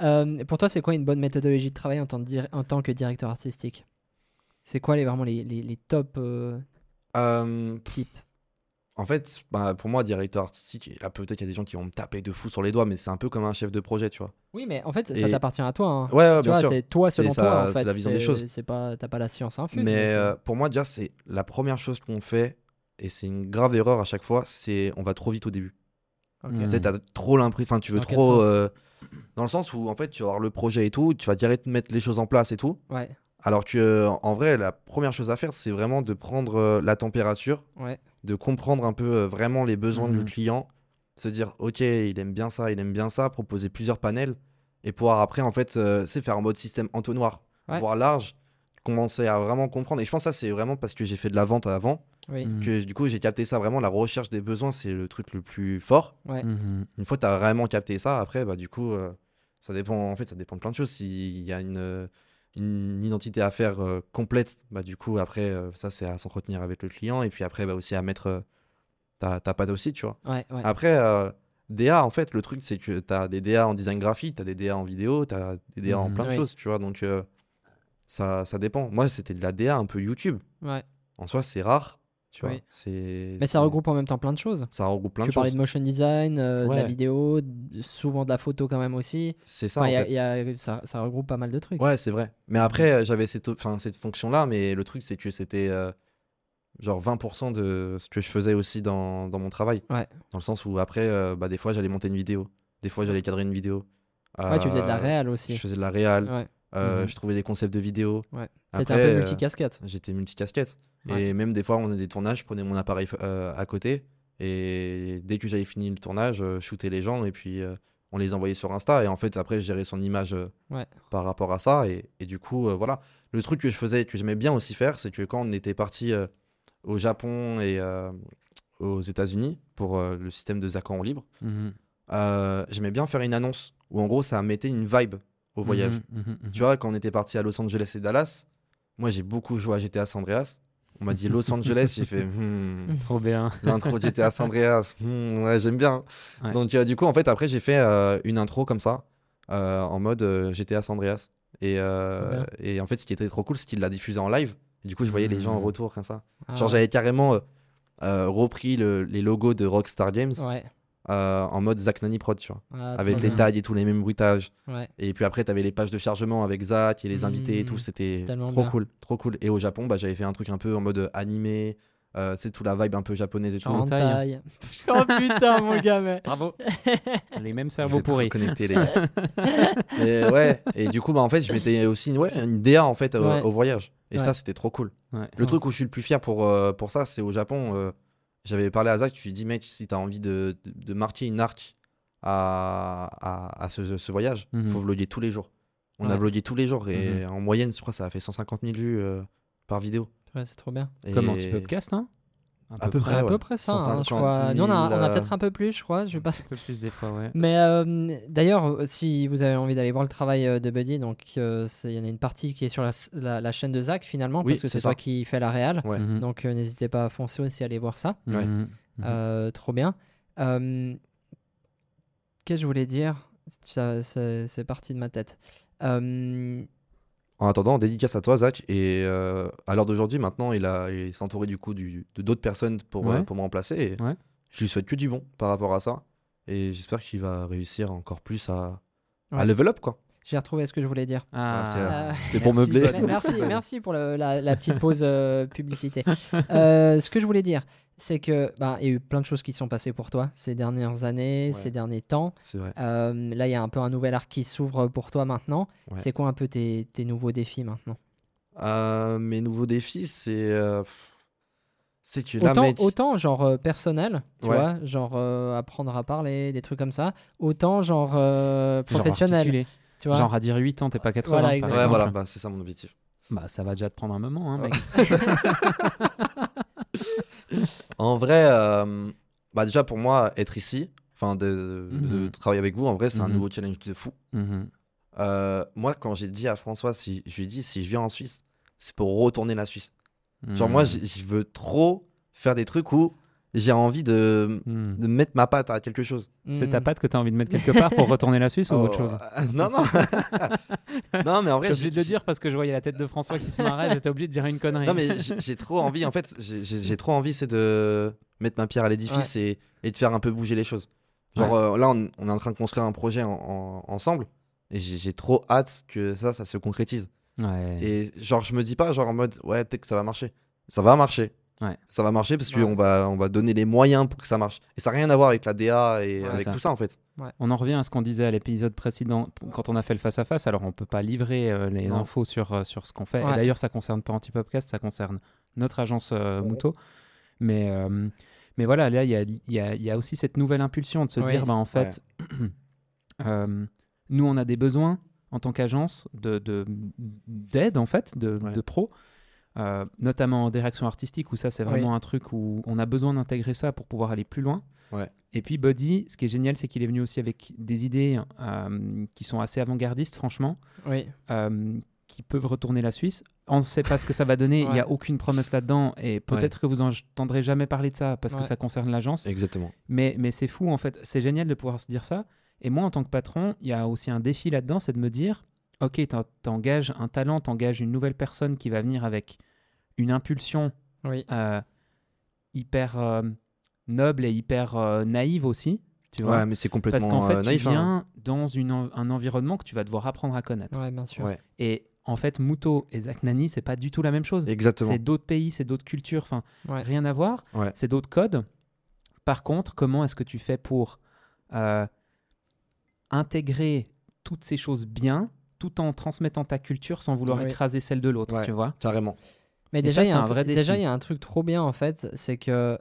Euh, pour toi, c'est quoi une bonne méthodologie de travail en tant, en tant que directeur artistique? C'est quoi les, vraiment les, les, les top euh, Euh, types? En fait, bah, pour moi, directeur artistique, là peut-être qu'il y a des gens qui vont me taper de fou sur les doigts, mais c'est un peu comme un chef de projet, tu vois. Oui, mais en fait, ça t'appartient à toi. hein. Ouais, ouais, tu bien vois, c'est toi selon C'est toi. ça, en c'est fait. la vision des choses. C'est pas, t'as pas la science infuse. Mais c'est- euh, pour moi, déjà, c'est la première chose qu'on fait, et c'est une grave erreur à chaque fois, c'est on va trop vite au début. sais, t'as trop l'impression, enfin, tu veux Dans trop. euh, dans le sens où, en fait, tu vas avoir le projet et tout, tu vas direct mettre les choses en place et tout. Ouais, Alors que, euh, en vrai, la première chose à faire, c'est vraiment de prendre la température, ouais. De comprendre un peu euh, vraiment les besoins Mhm. du client, se dire, ok, il aime bien ça, il aime bien ça, proposer plusieurs panels et pouvoir après, en fait, euh, c'est faire en mode système entonnoir, Ouais. voire large, commencer à vraiment comprendre. Et je pense que ça, c'est vraiment parce que j'ai fait de la vente avant Oui. Mhm. que du coup, j'ai capté ça vraiment. La recherche des besoins, c'est le truc le plus fort. Ouais. Mhm. Une fois que tu as vraiment capté ça, après, bah, du coup, euh, ça dépend, en fait, ça dépend de plein de choses. S'il y a une, euh, une identité à faire euh, complète, bah, du coup, après, euh, ça, c'est à s'entretenir avec le client. Et puis après, bah, aussi à mettre euh, ta, ta patte aussi, tu vois. Ouais, ouais. Après, euh, DA, en fait, le truc, c'est que tu as des DA en design graphique, tu as des DA en vidéo, tu as des DA en Mhm. plein de Oui. choses, tu vois. Donc, ça, ça dépend. Moi, c'était de la DA un peu YouTube. ouais. En soi, c'est rare, tu vois. Oui. C'est, Mais ça regroupe en même temps plein de choses. ça regroupe plein tu de parlais choses. de motion design, euh, de la vidéo, souvent de la photo quand même aussi. C'est ça, Enfin, en y a- fait. il y a- ça, ça regroupe pas mal de trucs. Ouais, c'est vrai. Mais après, euh, j'avais cette, enfin, cette fonction-là, mais le truc, c'est que c'était euh, genre 20% de ce que je faisais aussi dans, dans mon travail. Ouais. Dans le sens où après, euh, bah, des fois, j'allais monter une vidéo. Des fois, j'allais cadrer une vidéo. Ouais, tu faisais de la réal aussi. Je faisais de la réal. Ouais. euh, Mhm. Je trouvais des concepts de vidéo. Ouais. Après, un peu euh, multicasquette. J'étais multicasquette. Ouais. Et même des fois, on a des tournages, je prenais mon appareil euh, à côté. Et dès que j'avais fini le tournage, euh, je shootais les gens et puis euh, on les envoyait sur Insta. Et en fait, après, je gérais son image euh, Ouais. par rapport à ça. Et, et du coup, euh, voilà. Le truc que je faisais, que j'aimais bien aussi faire, c'est que quand on était parti au Japon et aux États-Unis pour le système de Zakan en libre, Mhm. j'aimais bien faire une annonce où en gros, ça mettait une vibe au voyage. Mhm, mhm, mhm. Tu vois, quand on était parti à Los Angeles et Dallas, moi j'ai beaucoup joué à GTA San Andreas. On m'a dit Los Angeles, j'ai fait hmm, Trop bien. l'intro de GTA San Andreas, hmm, ouais, j'aime bien. Ouais. Donc euh, du coup, en fait, après j'ai fait euh, une intro comme ça, euh, en mode GTA San Andreas. Et, en fait, ce qui était trop cool, c'est qu'il l'a diffusé en live. Et du coup, je voyais les gens en Mhm. retour comme ça. Ah Genre, ouais. j'avais carrément repris le- les logos de Rockstar Games Ouais. Euh, en mode Zach Nani Prod, tu vois. Ah, avec les bien. tags et tous les mêmes bruitages. Ouais. Et puis après, tu avais les pages de chargement avec Zach et les invités et tout. C'était trop bien. cool, trop cool. Et au Japon, bah, j'avais fait un truc un peu en mode animé. Euh, c'est tout la vibe un peu japonaise et tout. En taille. oh putain, mon gars, mais. Bravo. les mêmes Vous cerveaux pourris. connectés, les gars. et ouais. Et du coup, bah, en fait, je m'étais aussi une, ouais, une DA en fait au, Ouais. au voyage. Et Ouais. ça, c'était trop cool. Ouais. Le truc où je suis le plus fier pour, euh, pour ça, c'est au Japon. J'avais parlé à Zach, je lui ai dit, mec, si tu as envie de, de, de marquer une arc à, à, à ce, ce voyage, il Mhm. faut vlogger tous les jours. On a vlogué tous les jours et Mhm. en moyenne, je crois, ça a fait 150 000 vues euh, par vidéo. Ouais, c'est trop bien. Et- Comme anti-podcast, hein À peu C'est près, à ouais. peu près ça, hein, je 150 crois. Nous, on a, on a 000, peut-être un peu plus, je crois. Je vais pas... Un peu plus des fois, ouais. Mais euh, d'ailleurs, euh, si vous avez envie d'aller voir le travail euh, de Buddy, donc euh, il y en a une partie qui est sur la, la- la chaîne de Zach finalement, Oui, parce que c'est toi ça. qui fais la réal. Ouais. Mhm. Donc euh, n'hésitez pas à foncer aussi, à aller voir ça. Ouais. Mhm. Mhm. Euh, trop bien. Euh, Qu'est-ce que je voulais dire? C'est parti de ma tête. En attendant, dédicace à toi, Zach. Et euh, à l'heure d'aujourd'hui, maintenant, il, a, il s'est entouré du coup du, de d'autres personnes pour, Ouais. euh, pour me remplacer. Et Ouais. je lui souhaite que du bon par rapport à ça. Et j'espère qu'il va réussir encore plus à, à level up, quoi. J'ai retrouvé ce que je voulais dire. Ah, c'est, euh, Euh, C'était pour Merci, meubler. Merci, merci pour le- la, la petite pause euh, publicité. Euh, ce que je voulais dire, c'est que bah, il y a eu plein de choses qui sont passées pour toi ces dernières années, Ouais. ces derniers temps. C'est vrai. Euh, là, il y a un peu un nouvel arc qui s'ouvre pour toi maintenant. Ouais. C'est quoi un peu tes, tes nouveaux défis maintenant? Euh, mes nouveaux défis, c'est. euh, c'est que là, autant, mec. autant genre euh, personnel, tu Ouais. vois, genre euh, apprendre à parler, des trucs comme ça, autant genre euh, genre professionnel, articulé. Tu vois. Genre à dire 8 ans, t'es pas 80. Voilà, par exactement. Ouais, voilà, bah, c'est ça mon objectif. Bah, ça va déjà te prendre un moment, hein, mec. En vrai, euh, bah, déjà pour moi, être ici, enfin, de, de Mhm. travailler avec vous, en vrai, c'est un Mhm. nouveau challenge de fou. Mhm. Euh, moi, quand j'ai dit à François, si, je lui ai dit, si je viens en Suisse, c'est pour retourner la Suisse. Genre, moi, j'ai- je veux trop faire des trucs où j'ai envie de, Mhm. de mettre ma patte à quelque chose. C'est ta Hmm. patte que t'as envie de mettre quelque part pour retourner la Suisse ou autre Oh, chose euh, Non, non. non, mais en vrai, J'ai obligé de le dire parce que je voyais la tête de François qui se marrait, j'étais obligé de dire une connerie. Non, mais j'ai trop envie, en fait, j'ai- trop envie, c'est de mettre ma pierre à l'édifice et, et de faire un peu bouger les choses. Genre, euh, là, on, on est en train de construire un projet en- en- ensemble et j'ai j'ai trop hâte que ça, ça se concrétise. Ouais. Et genre, je me dis pas, genre en mode, ouais, peut-être que ça va marcher. Ça va marcher. Ouais. Ça va marcher parce Ouais. qu'on va, on va donner les moyens pour que ça marche. Et ça n'a rien à voir avec la DA et Ouais, avec ça. tout ça, en fait. On en revient à ce qu'on disait à l'épisode précédent quand on a fait le face-à-face. Alors, on peut pas livrer euh, les Non. infos sur, euh, sur ce qu'on fait. Ouais. Et d'ailleurs, ça concerne pas Antipopcast, ça concerne notre agence euh, Mouto. Mais, euh, Mais voilà, là, il y a, il y a- il y a aussi cette nouvelle impulsion de se Oui. dire, bah, en fait, euh, nous, on a des besoins en tant qu'agence de- de- d'aide, en fait, de, Ouais. de pro, euh, notamment en direction artistique, où ça, c'est vraiment un truc où on a besoin d'intégrer ça pour pouvoir aller plus loin. Ouais. Et puis, Buddy, ce qui est génial, c'est qu'il est venu aussi avec des idées euh, qui sont assez avant-gardistes, franchement Oui. euh, qui peuvent retourner la Suisse. On ne sait pas ce que ça va donner, il n'y a aucune promesse là-dedans, et peut-être que vous n'entendrez jamais parler de ça parce que ça concerne l'agence, Exactement. mais, mais c'est fou en fait, c'est génial de pouvoir se dire ça. Et moi, en tant que patron, il y a aussi un défi là-dedans, c'est de me dire, ok, t'en- t'engages un talent, t'engages une nouvelle personne qui va venir avec une impulsion Oui. euh, hyper euh, noble et hyper euh, naïve aussi, tu vois. Ouais, mais c'est Parce complètement qu'en fait, euh, tu naïf. hein. viens dans une en- un environnement que tu vas devoir apprendre à connaître. Ouais, bien sûr. Ouais. Et en fait, Muto et Zach Nani, c'est pas du tout la même chose. Exactement. C'est d'autres pays, c'est d'autres cultures, enfin, Ouais. rien à voir. Ouais. C'est d'autres codes. Par contre, comment est-ce que tu fais pour euh, intégrer toutes ces choses bien, tout en transmettant ta culture sans vouloir Oui. écraser celle de l'autre, Ouais. tu vois Carrément. Mais Et déjà, il y a un, un vrai tru- déjà, défi. il y a un truc trop bien en fait, c'est que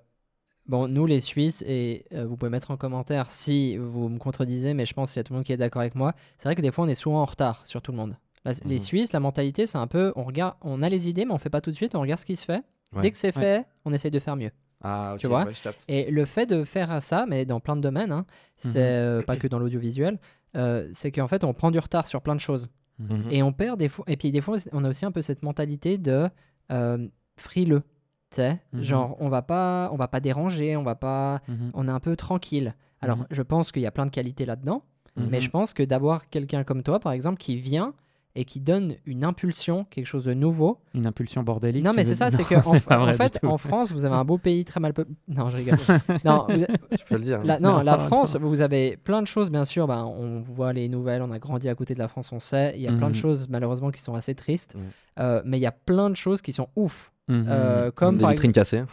bon, nous les Suisses et euh, vous pouvez mettre en commentaire si vous me contredisez, mais je pense qu'il y a tout le monde qui est d'accord avec moi. C'est vrai que des fois on est souvent en retard sur tout le monde. La- Les Mhm. Suisses, la mentalité, c'est un peu, on regarde, on a les idées, mais on fait pas tout de suite, on regarde ce qui se fait. Ouais. Dès que c'est Ouais. fait, on essaye de faire mieux. Ah, ok, Tu vois ouais. Et le fait de faire ça, mais dans plein de domaines, hein, c'est euh, pas que dans l'audiovisuel, euh, c'est qu'en fait on prend du retard sur plein de choses. Mhm. Et on perd des fois. Et puis des fois, on a aussi un peu cette mentalité de euh, frileux. Tu sais, Mhm. genre on va pas, on va pas déranger, on va pas, Mhm. on est un peu tranquille. Alors Mhm. je pense qu'il y a plein de qualités là-dedans, Mhm. mais je pense que d'avoir quelqu'un comme toi, par exemple, qui vient et qui donne une impulsion, quelque chose de nouveau. Une impulsion bordélique. non, mais c'est ça, c'est que en, fait, en France, vous avez un beau pays très mal peuplé. Non, je rigole. non, vous- Tu peux le dire. la, non, Non, la non. France, vous avez plein de choses, bien sûr. Ben, on voit les nouvelles, on a grandi à côté de la France, on sait. Il y a plein de Mhm. choses, malheureusement, qui sont assez tristes. Mhm. Euh, mais il y a plein de choses qui sont ouf. Mhm. Euh, Comme comme, des par vitrines cassées.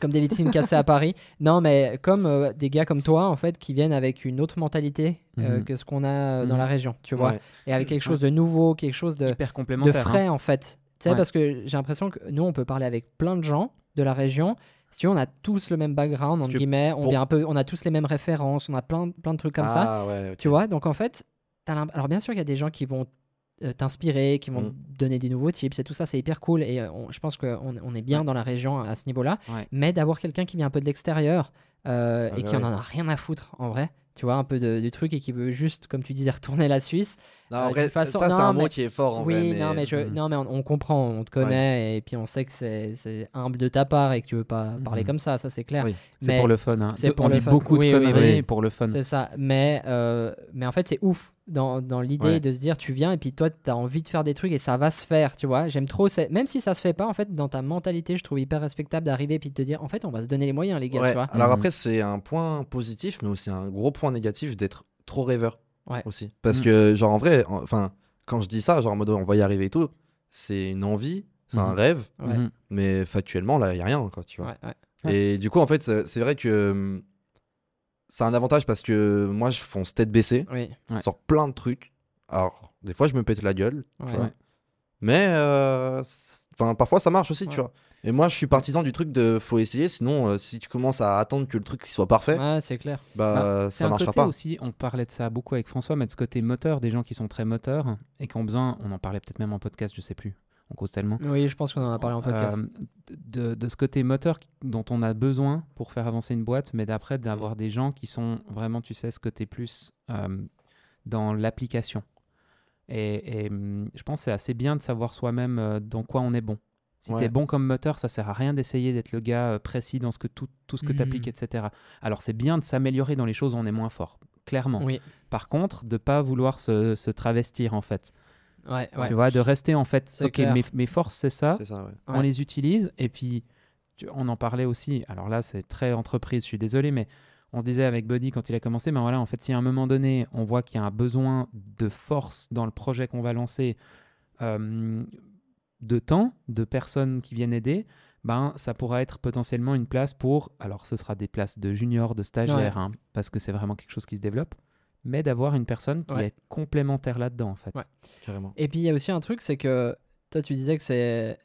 Comme des vitrines cassées à Paris. Non, mais comme euh, des gars comme toi, en fait, qui viennent avec une autre mentalité euh, Mhm. que ce qu'on a euh, dans Mhm. la région, tu vois. Ouais. Et avec quelque chose de nouveau, quelque chose de, hyper de hein. frais, en fait. Tu sais, Ouais. parce que j'ai l'impression que nous, on peut parler avec plein de gens de la région. Si on a tous le même background, entre guillemets, on, vient un peu, on a tous les mêmes références, on a plein, plein de trucs comme ça. Ah, ouais, ok. Tu vois, donc en fait, alors bien sûr, il y a des gens qui vont t'inspirer, qui vont Mm. donner des nouveaux tips et tout ça, c'est hyper cool. Et euh, on- je pense qu'on on est bien Ouais. dans la région à ce niveau-là. Ouais. Mais d'avoir quelqu'un qui vient un peu de l'extérieur euh, Ah et bah qui ouais. en a rien à foutre, en vrai, tu vois, un peu de, du truc et qui veut juste, comme tu disais, retourner la Suisse. Non, Euh, en vrai, façon- ça, c'est un mais- mot qui est fort en oui, vrai. Mais... non, mais, je, Mhm. non, mais on, on comprend, on te connaît et puis on sait que c'est humble de ta part et que tu veux pas parler Mhm. comme ça, ça c'est clair. Oui. C'est pour le fun. hein. c'est pour on le dit fun. beaucoup Oui, de oui, conneries oui. pour le fun. C'est ça. Mais, euh, mais en fait, c'est ouf dans, dans l'idée Ouais. de se dire tu viens et puis toi, tu as envie de faire des trucs et ça va se faire, tu vois. J'aime trop, même si ça se fait pas, en fait, dans ta mentalité, je trouve hyper respectable d'arriver puis de te dire en fait, on va se donner les moyens, les gars, Ouais. tu vois. Alors Mhm. après, c'est un point positif, mais aussi un gros point négatif d'être trop rêveur. Ouais. Aussi. Parce Mhm. que, genre, en vrai, en- enfin, quand je dis ça, genre en mode on va y arriver et tout, c'est une envie, c'est un Mhm. rêve, Ouais. Mhm. mais factuellement, là, il n'y a rien, quoi, tu vois. Ouais, ouais. Et du coup, en fait, c'est vrai que hum, c'est un avantage parce que moi, je fonce tête baissée Oui, Ouais. sur plein de trucs. Alors, des fois, je me pète la gueule, ouais. tu vois. Mais euh, enfin, parfois, ça marche aussi, tu vois. Et moi, je suis partisan du truc de faut essayer, sinon, euh, si tu commences à attendre que le truc soit parfait, Ouais, c'est clair. bah, C'est ça un marchera côté pas. aussi, on parlait de ça beaucoup avec François, mais de ce côté moteur, des gens qui sont très moteurs et qui ont besoin, on en parlait peut-être même en podcast, je sais plus, on cause tellement. Oui, je pense qu'on en a parlé en podcast. Euh, de, de ce côté moteur dont on a besoin pour faire avancer une boîte, mais d'après d'avoir des gens qui sont vraiment, tu sais, ce côté plus euh, dans l'application. Et, et, hum, je pense que c'est assez bien de savoir soi-même dans quoi on est bon. Si Ouais. tu es bon comme moteur, ça sert à rien d'essayer d'être le gars euh, précis dans ce que tout, tout ce que Mhm. tu appliques, etc. Alors c'est bien de s'améliorer dans les choses où on est moins fort, clairement. oui, Par contre, de pas vouloir se, se travestir en fait. ouais, ouais. Tu vois, de rester en fait, ok, mes, mes forces c'est ça, C'est ça, ouais. on Ouais. les utilise et puis tu- on en parlait aussi. Alors là, c'est très entreprise, je suis désolé, mais on se disait avec Buddy quand il a commencé, mais voilà, en fait, si à un moment donné, on voit qu'il y a un besoin de force dans le projet qu'on va lancer, euh, de temps, de personnes qui viennent aider, ben ça pourra être potentiellement une place pour, alors ce sera des places de juniors, de stagiaires, hein, parce que c'est vraiment quelque chose qui se développe, mais d'avoir une personne qui Ouais. est complémentaire là-dedans en fait. Ouais. Carrément. Et puis il y a aussi un truc, c'est que toi tu disais que c'est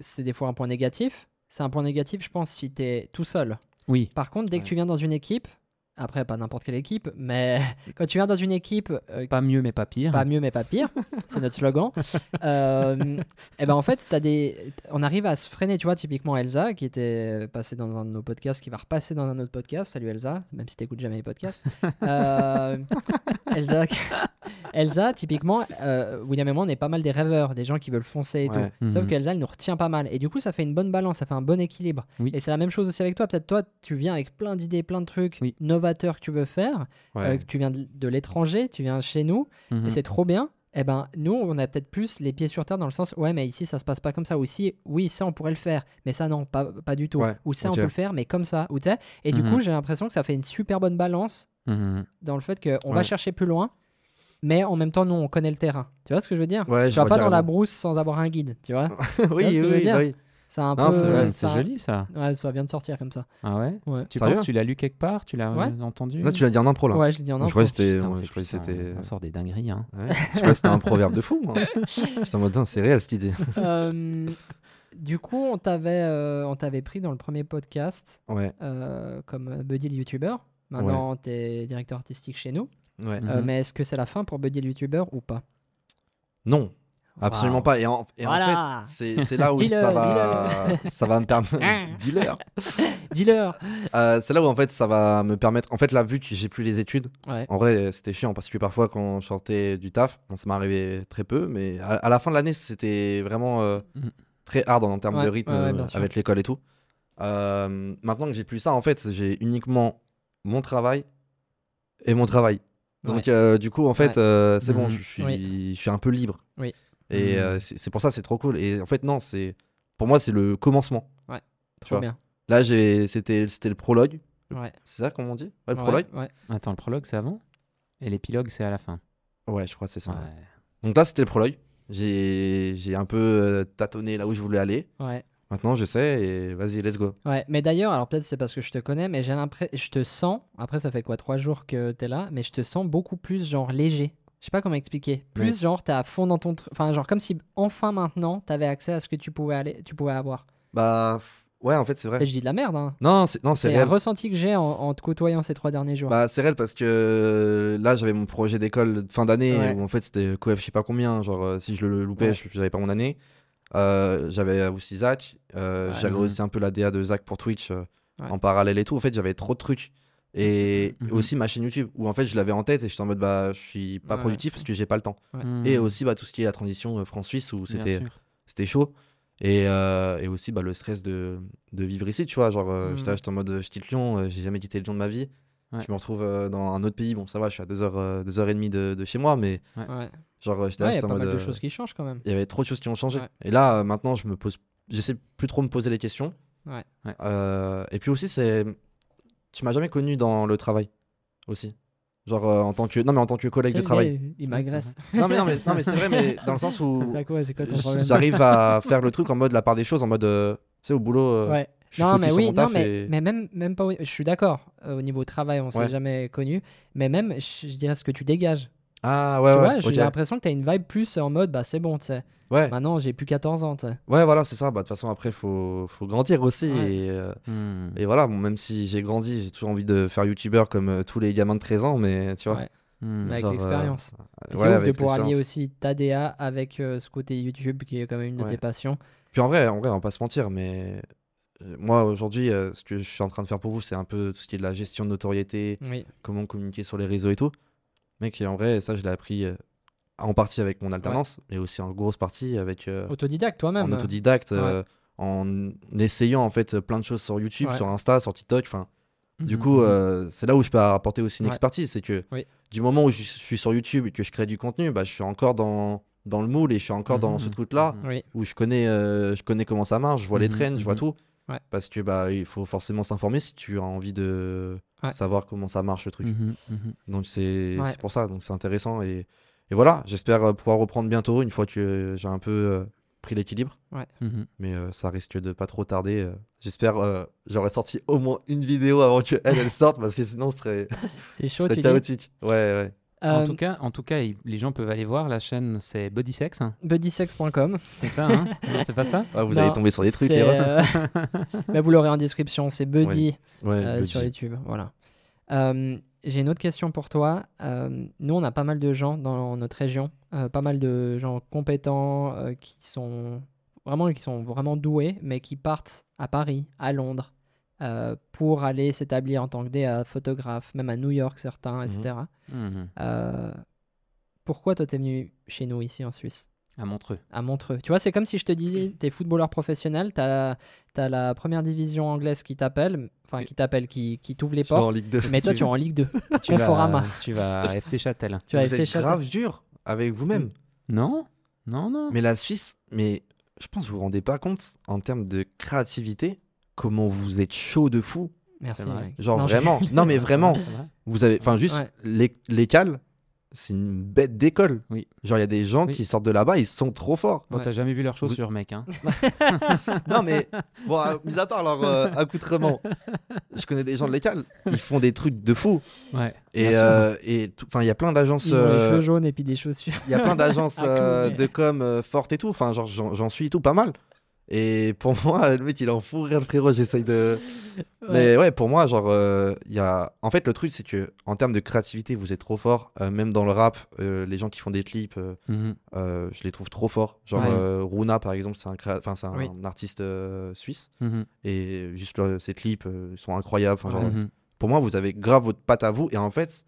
c'est des fois un point négatif. C'est un point négatif, je pense, si tu es tout seul. Oui. Par contre, dès que tu viens dans une équipe, après pas n'importe quelle équipe, mais quand tu viens dans une équipe, euh, Pas mieux, mais pas pire. pas mieux mais pas pire, c'est notre slogan. Euh, et ben en fait, as des, on arrive à se freiner, tu vois, typiquement Elsa qui était passée dans un de nos podcasts, qui va repasser dans un autre podcast. Salut Elsa, même si t'écoutes jamais les podcasts. Euh, Elsa, Elsa, typiquement, euh, William et moi, on est pas mal des rêveurs, des gens qui veulent foncer et Ouais. tout. Sauf Mhm. qu'Elsa, elle nous retient pas mal. Et du coup, ça fait une bonne balance, ça fait un bon équilibre. Oui. Et c'est la même chose aussi avec toi. Peut-être toi, tu viens avec plein d'idées, plein de trucs Oui. novateurs que tu veux faire. Ouais. euh, que tu viens de, de l'étranger, tu viens chez nous, Mhm. et c'est trop bien. Eh ben, nous, on a peut-être plus les pieds sur terre dans le sens, ouais, mais ici, ça se passe pas comme ça. Ou ici, oui, ça, on pourrait le faire, mais ça, non, pas, pas du tout. Ouais, Ou ça, on peut le faire, mais comme ça. Ou. Et du Mhm. coup, j'ai l'impression que ça fait une super bonne balance dans le fait qu'on va Ouais. chercher plus loin, mais en même temps, nous, on connaît le terrain. Tu vois ce que je veux dire Ouais, Tu je vas pas dans la brousse sans avoir un guide, tu vois oui, ce que je veux oui, dire oui. C'est un Non, peu. c'est joli ça. Ouais, ça vient de sortir comme ça. Ah ouais Ouais. Tu penses que tu l'as lu quelque part Tu l'as Ouais. entendu Là, tu l'as dit en impro là. Ouais, je l'ai dit en c'est je croyais que c'était. On sort des dingueries. Hein. Ouais, je croyais que c'était un proverbe de fou. moi. J'étais en mode, non, c'est réel ce qu'il dit. Euh, du coup, on t'avait, euh, on t'avait pris dans le premier podcast Ouais, euh, comme Buddy le YouTuber. Maintenant, tu es directeur artistique chez nous. Ouais. Mhm. Euh, mais est-ce que c'est la fin pour Buddy le YouTuber ou pas? Non, absolument pas. Et en, et en Voilà. fait, c'est là où ça va, ça va me permettre. Dealer. Dis-leur Euh, c'est là où en fait ça va me permettre. En fait, là, vu que j'ai plus les études, Ouais. en vrai, c'était chiant parce que parfois quand je sortais du taf, bon, ça m'est arrivé très peu, mais à, à la fin de l'année, c'était vraiment euh, Mhm. très hard en termes Ouais, de rythme ouais, ouais, euh, avec l'école et tout. Euh, maintenant que j'ai plus ça, en fait, j'ai uniquement mon travail et mon travail. Donc, Ouais. euh, du coup, en fait, Ouais. euh, c'est bon, Mhm. je suis, Oui. je suis un peu libre. Oui. Et Mhm. euh, c'est pour ça, c'est trop cool. Et en fait, non, c'est pour moi, c'est le commencement. Trop vois? bien. Là, j'ai, c'était, c'était le prologue. Ouais. C'est ça comment on dit? Ouais, le Ouais, prologue? ouais. Attends, le prologue c'est avant? Et l'épilogue c'est à la fin? Ouais, je crois que c'est ça. Ouais. Donc là, c'était le prologue. J'ai, j'ai un peu euh, tâtonné là où je voulais aller. Ouais. Maintenant, je sais et vas-y, let's go. Ouais, mais d'ailleurs, alors peut-être c'est parce que je te connais, mais j'ai l'impression, je te sens, après ça fait quoi, trois jours que t'es là, mais je te sens beaucoup plus genre léger. Je sais pas comment expliquer. Plus genre t'es à fond dans ton truc, enfin genre comme si enfin maintenant t'avais accès à ce que tu pouvais aller, tu pouvais avoir. Bah, ouais, en fait, c'est vrai. Et je dis de la merde, hein. Non, c'est, non, c'est C'est un réel. ressenti que j'ai en, en te côtoyant ces trois derniers jours. Bah, c'est réel parce que euh, là, j'avais mon projet d'école de fin d'année Ouais. où en fait, c'était je sais pas combien. Genre, euh, si je le loupais, Ouais. je j'avais pas mon année. Euh, j'avais aussi Zach. euh. J'avais Mhm. aussi un peu la DA de Zach pour Twitch euh, Ouais. en parallèle et tout. En fait, j'avais trop de trucs. Et Mhm. aussi ma chaîne YouTube où en fait, je l'avais en tête et j'étais en mode, bah, je suis pas Ouais. productif parce que j'ai pas le temps. Mhm. Et aussi, bah, tout ce qui est la transition euh, France-Suisse où c'était chaud. Et, euh, et aussi bah, le stress de, de vivre ici, tu vois. Genre, euh, Mhm. j'étais en mode, je quitte Lyon, euh, j'ai jamais quitté Lyon de ma vie. Ouais. Je me retrouve euh, dans un autre pays. Bon, ça va, je suis à 2h, euh, deux heures et demie de, de chez moi, mais Ouais. genre, euh, j'étais Ouais, là, y a pas mal de euh, choses qui changent quand même. Il y avait trop de choses qui ont changé. Ouais. Et là, euh, maintenant, je me pose. J'essaie plus trop de me poser les questions. Ouais. Ouais. Euh, et puis aussi, c'est. Tu m'as jamais connu dans le travail aussi. Genre euh, en tant que. Non, mais en tant que collègue de travail. gars, il m'agresse. non, mais non, mais, non, mais c'est vrai, mais dans le sens où. T'as quoi C'est quoi ton problème? J'arrive à faire le truc en mode la part des choses, en mode. euh, tu sais, au boulot. euh, Ouais. Je Non, mais oui, non, mais, et- mais même, même pas. Je suis d'accord. euh, au niveau travail, on s'est Ouais. jamais connus. Mais même, je, je dirais ce que tu dégages. Ah, ouais, tu ouais. vois, j'ai l'impression que t'as une vibe plus en mode, bah c'est bon, tu sais. Ouais, Maintenant, j'ai plus 14 ans, tu sais. ouais, voilà, c'est ça. Bah, de toute façon, après, faut, faut grandir aussi. Ouais. Et, euh, Mhm. et voilà, bon, même si j'ai grandi, j'ai toujours envie de faire youtubeur comme euh, tous les gamins de 13 ans, mais tu vois. Ouais. Mais avec l'expérience. euh, c'est ouf de pouvoir lier aussi ta DA avec euh, ce côté YouTube qui est quand même une de Ouais. tes passions. Puis en vrai, en vrai, on va pas se mentir, mais moi aujourd'hui, euh, ce que je suis en train de faire pour vous, c'est un peu tout ce qui est de la gestion de notoriété, Oui. comment communiquer sur les réseaux et tout. Mec, en vrai, ça, je l'ai appris euh, en partie avec mon alternance, mais aussi en grosse partie avec euh, Autodidacte toi-même. en autodidacte, Ouais. euh, en essayant en fait plein de choses sur YouTube, Ouais. sur Insta, sur TikTok. Enfin, du Mhm. coup, euh, c'est là où je peux apporter aussi une Ouais. expertise, c'est que Oui. du moment où je, suis sur YouTube et que je crée du contenu, bah, je suis encore dans dans le moule et je suis encore dans Mhm. ce truc-là Mhm. Oui. où je connais, euh, je connais comment ça marche, je vois les Mhm, trends, je vois mhm. tout. Ouais. Parce que bah il faut forcément s'informer si tu as envie de Ouais. savoir comment ça marche le truc. Mhm, mhm. Donc c'est Ouais. c'est pour ça, donc c'est intéressant et, et voilà, j'espère euh, pouvoir reprendre bientôt une fois que j'ai un peu euh, pris l'équilibre, Mhm. mais euh, ça risque de pas trop tarder. euh. J'espère euh, j'aurai sorti au moins une vidéo avant que elle, elle sorte parce que sinon ce serait, chaud, serait chaotique. Ouais ouais. En Euh, tout cas, en tout cas, il- les gens peuvent aller voir la chaîne, c'est Bodysex, hein. buddysex.com. c'est ça, hein Non, C'est pas ça Ah, vous Non, allez tomber sur des trucs, c'est, les refs. euh, bah, vous l'aurez en description, c'est Buddy Ouais, euh, sur. YouTube. Voilà. Euh, J'ai une autre question pour toi. Euh, nous, on a pas mal de gens dans notre région, euh, pas mal de gens compétents euh, qui sont vraiment qui sont vraiment doués, mais qui partent à Paris, à Londres, euh, pour aller s'établir en tant que DA, photographe, même à New York certains, etc. Mhm. Euh, pourquoi toi t'es venu chez nous ici en Suisse? À Montreux. à Montreux. Tu vois, c'est comme si je te disais, t'es footballeur professionnel, t'as as la première division anglaise qui t'appelle, enfin qui t'appelle, qui, qui t'ouvre les Tu vas en portes, Ligue 2. mais toi tu es en Ligue 2. Tu vas, tu vas à FC Châtel. Tu vas vous essayer êtes grave dur avec vous-même. Non Non, non. Mais la Suisse, mais je pense que vous vous rendez pas compte en termes de créativité comment vous êtes chaud de fou. Merci. Vrai. Genre Non, vraiment. Non mais vraiment. Vous avez, enfin juste Ouais. les, les cales, c'est une bête d'école. Oui. Genre il y a des gens Oui. qui sortent de là-bas, ils sont trop forts. Bon, Ouais. t'as jamais vu leurs chaussures, mec. Hein. non mais bon, euh, mis à part leur euh, accoutrement, je connais des gens de l'école, ils font des trucs de fou. Ouais. Et euh, et tout- enfin il y a plein d'agences, Ils ont les cheveux jaunes et puis des chaussures. il y a plein d'agences euh, de com euh, fortes et tout. Enfin genre j'en j'en suis et tout pas mal. Et pour moi, le mec il en fou rire le frérot, j'essaye de. Mais ouais, pour moi, genre, euh, il y a. En fait, le truc, c'est que en termes de créativité, vous êtes trop fort. Euh, même dans le rap, euh, les gens qui font des clips, euh, Mhm. euh, je les trouve trop forts. Genre, Ouais. euh, Runa, par exemple, c'est un, créa- enfin, c'est un, Oui. artiste euh, suisse. Mhm. Et juste le- ses clips euh, sont incroyables. Enfin, genre, Mhm. Pour moi, vous avez grave votre patte à vous. Et en fait,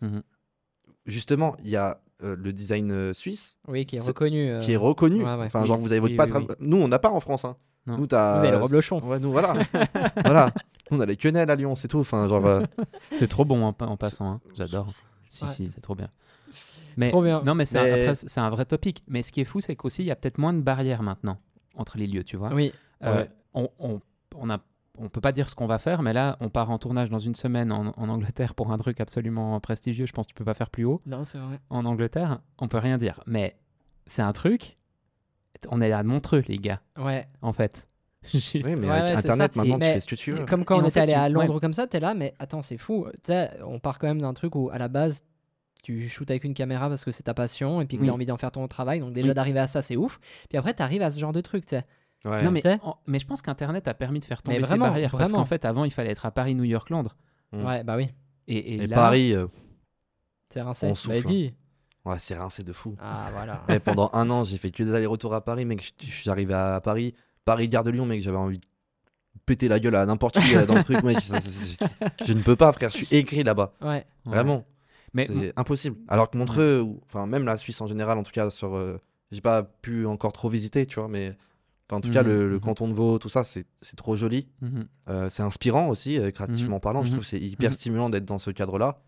justement, il y a euh, le design euh, suisse Oui, qui est reconnu. euh, qui est reconnu. ouais, ouais. Enfin, Oui. genre, vous avez votre Oui, patte oui, Nous, on n'a pas en France. Hein. Non. Nous, t'as- Vous avez le reblochon. Ouais, nous, voilà. voilà. Nous, on a les quenelles à Lyon, c'est tout. Enfin, genre. euh, C'est trop bon en, en passant. hein. J'adore. Si, Ouais. si, c'est trop bien. Mais, Trop bien. Non, mais c'est un- Mais- après, c'est un vrai topic. Mais ce qui est fou, c'est qu'aussi, il y a peut-être moins de barrières maintenant entre les lieux, tu vois. Oui, Euh, Ouais. on, on, on a on peut pas dire ce qu'on va faire, mais là, on part en tournage dans une semaine en, en Angleterre pour un truc absolument prestigieux. Je pense que tu peux pas faire plus haut non, c'est vrai. en Angleterre. On peut rien dire, mais c'est un truc. On est à Montreux, les gars, Ouais. en fait. Juste- Oui, mais Ouais, avec ouais, c'est Internet, maintenant, Et- tu mais- fais ce que tu veux. Comme quand Et on était fait, allé tu- à Londres ouais. comme ça, t'es là, mais attends, c'est fou. Tu sais, on part quand même d'un truc où à la base, tu shootes avec une caméra parce que c'est ta passion et puis que Oui. t'as envie d'en faire ton travail. Donc déjà Oui. d'arriver à ça, c'est ouf. Puis après, t'arrives à ce genre de truc, tu sais. Ouais. Non, mais, en- mais je pense qu'Internet a permis de faire tomber Mais ces vraiment, barrières. Parce vraiment. qu'en fait, avant, il fallait être à Paris, New York, Londres. Ouais, bah oui. Et, et Et là- Paris, euh, rincé. On Bah souffle, hein. dis. Ouais, c'est rincé de fou. Ah voilà. Mais pendant un an, j'ai fait que des allers-retours à Paris, mec. Je je suis arrivé à Paris, Paris, gare de Lyon, mec. J'avais envie de péter la gueule à n'importe qui dans le truc, mec. Je ne peux pas, frère. Je suis écrit là-bas. Ouais. Ouais. Vraiment. Mais c'est impossible. Alors que Montreux, ou- enfin, même la Suisse en général, en tout cas, sur. euh, j'ai pas pu encore trop visiter, tu vois, mais. enfin, en tout cas, Mhm, le, le mhm. canton de Vaud, tout ça, c'est c'est trop joli. Mhm, Euh, c'est inspirant aussi, euh, créativement parlant. Je trouve que c'est hyper stimulant d'être dans ce cadre-là.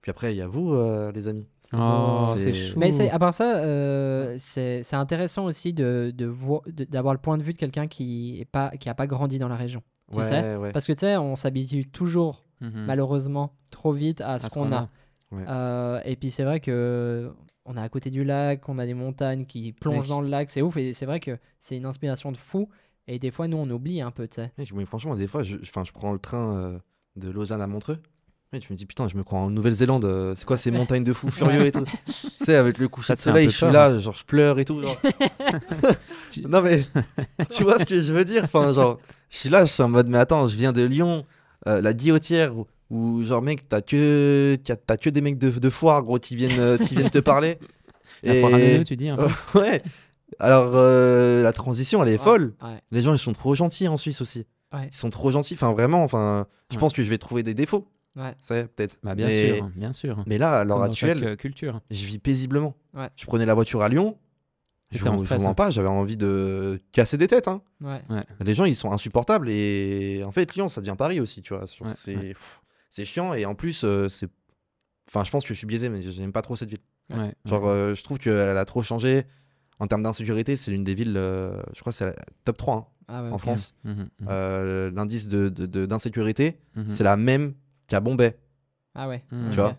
Puis après, il y a vous, euh, les amis. Oh, C'est- chou. Mais à part ça, euh, c'est, c'est intéressant aussi de, de de- d'avoir le point de vue de quelqu'un qui est pas qui a pas grandi dans la région. Tu ouais, sais ouais. Parce que tu sais, on s'habitue toujours Mhm. malheureusement trop vite à ce qu'on a. Ouais. Euh, et puis c'est vrai que on est à côté du lac, on a des montagnes qui plongent dans le lac, c'est ouf. Et c'est vrai que c'est une inspiration de fou. Et des fois, nous, on oublie un peu, tu sais. Mais franchement, des fois, je, je prends le train euh, de Lausanne à Montreux. Mec, je me dis, putain, je me crois en Nouvelle-Zélande. euh, C'est quoi ces montagnes de fous furieux et tout Tu sais, avec le coucher de soleil, je suis là, genre, je pleure et tout. genre. Non, mais tu vois ce que je veux dire Enfin, genre, je suis là, je suis en mode, mais attends, je viens de Lyon, euh, la guillotière, où, où, genre, mec, t'as que, t'as t'as que des mecs de, de foire, gros, qui viennent, euh, qui viennent te parler. La foire à neuneux, tu dis un peu ouais. Alors, euh, la transition, elle est folle. Ouais. Les gens, ils sont trop gentils en Suisse aussi. Ouais. Ils sont trop gentils. Enfin, vraiment, enfin, je Ouais. pense que je vais trouver des défauts. Ouais. C'est peut-être. Bah, bien mais, sûr, bien sûr. Mais là, à l'heure actuelle, chaque, euh, culture. je vis paisiblement. Ouais. Je prenais la voiture à Lyon. Je vous, stress, hein. pas, j'avais envie de casser des têtes. Hein. Ouais. Les gens, ils sont insupportables. Et en fait, Lyon, ça devient Paris aussi, tu vois. Genre, Ouais, c'est c'est chiant. Et en plus, euh, c'est. Enfin, je pense que je suis biaisé, mais j'aime pas trop cette ville. Genre, ouais. euh, je trouve qu'elle a trop changé. En termes d'insécurité, c'est l'une des villes, euh, je crois que c'est la top 3 hein, Ah ouais, en. France. Mhm, mhm, Euh, L'indice de- de- de- d'insécurité, c'est la même qu'à Bombay. Ah ouais. Ok. Tu vois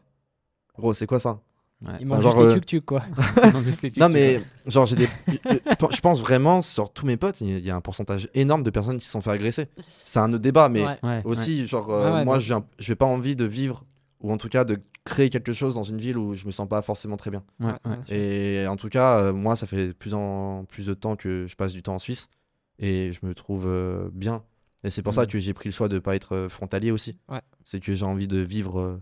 Gros, c'est quoi ça? Ouais. Il Enfin, manque genre, juste les euh, tuk-tuk, quoi. Non, juste les Non, mais genre, j'ai des. je pense vraiment, sur tous mes potes, il y a un pourcentage énorme de personnes qui se sont fait agresser. C'est un autre débat, mais Ouais. Ouais, aussi, genre, euh, moi, je vais pas envie de vivre, ou en tout cas de créer quelque chose dans une ville où je me sens pas forcément très bien. Et en tout cas, euh, moi, ça fait plus en plus de temps que je passe du temps en Suisse et je me trouve euh, bien. Et c'est pour ça Mhm. que j'ai pris le choix de pas être euh, frontalier aussi. Ouais. C'est que j'ai envie de vivre euh,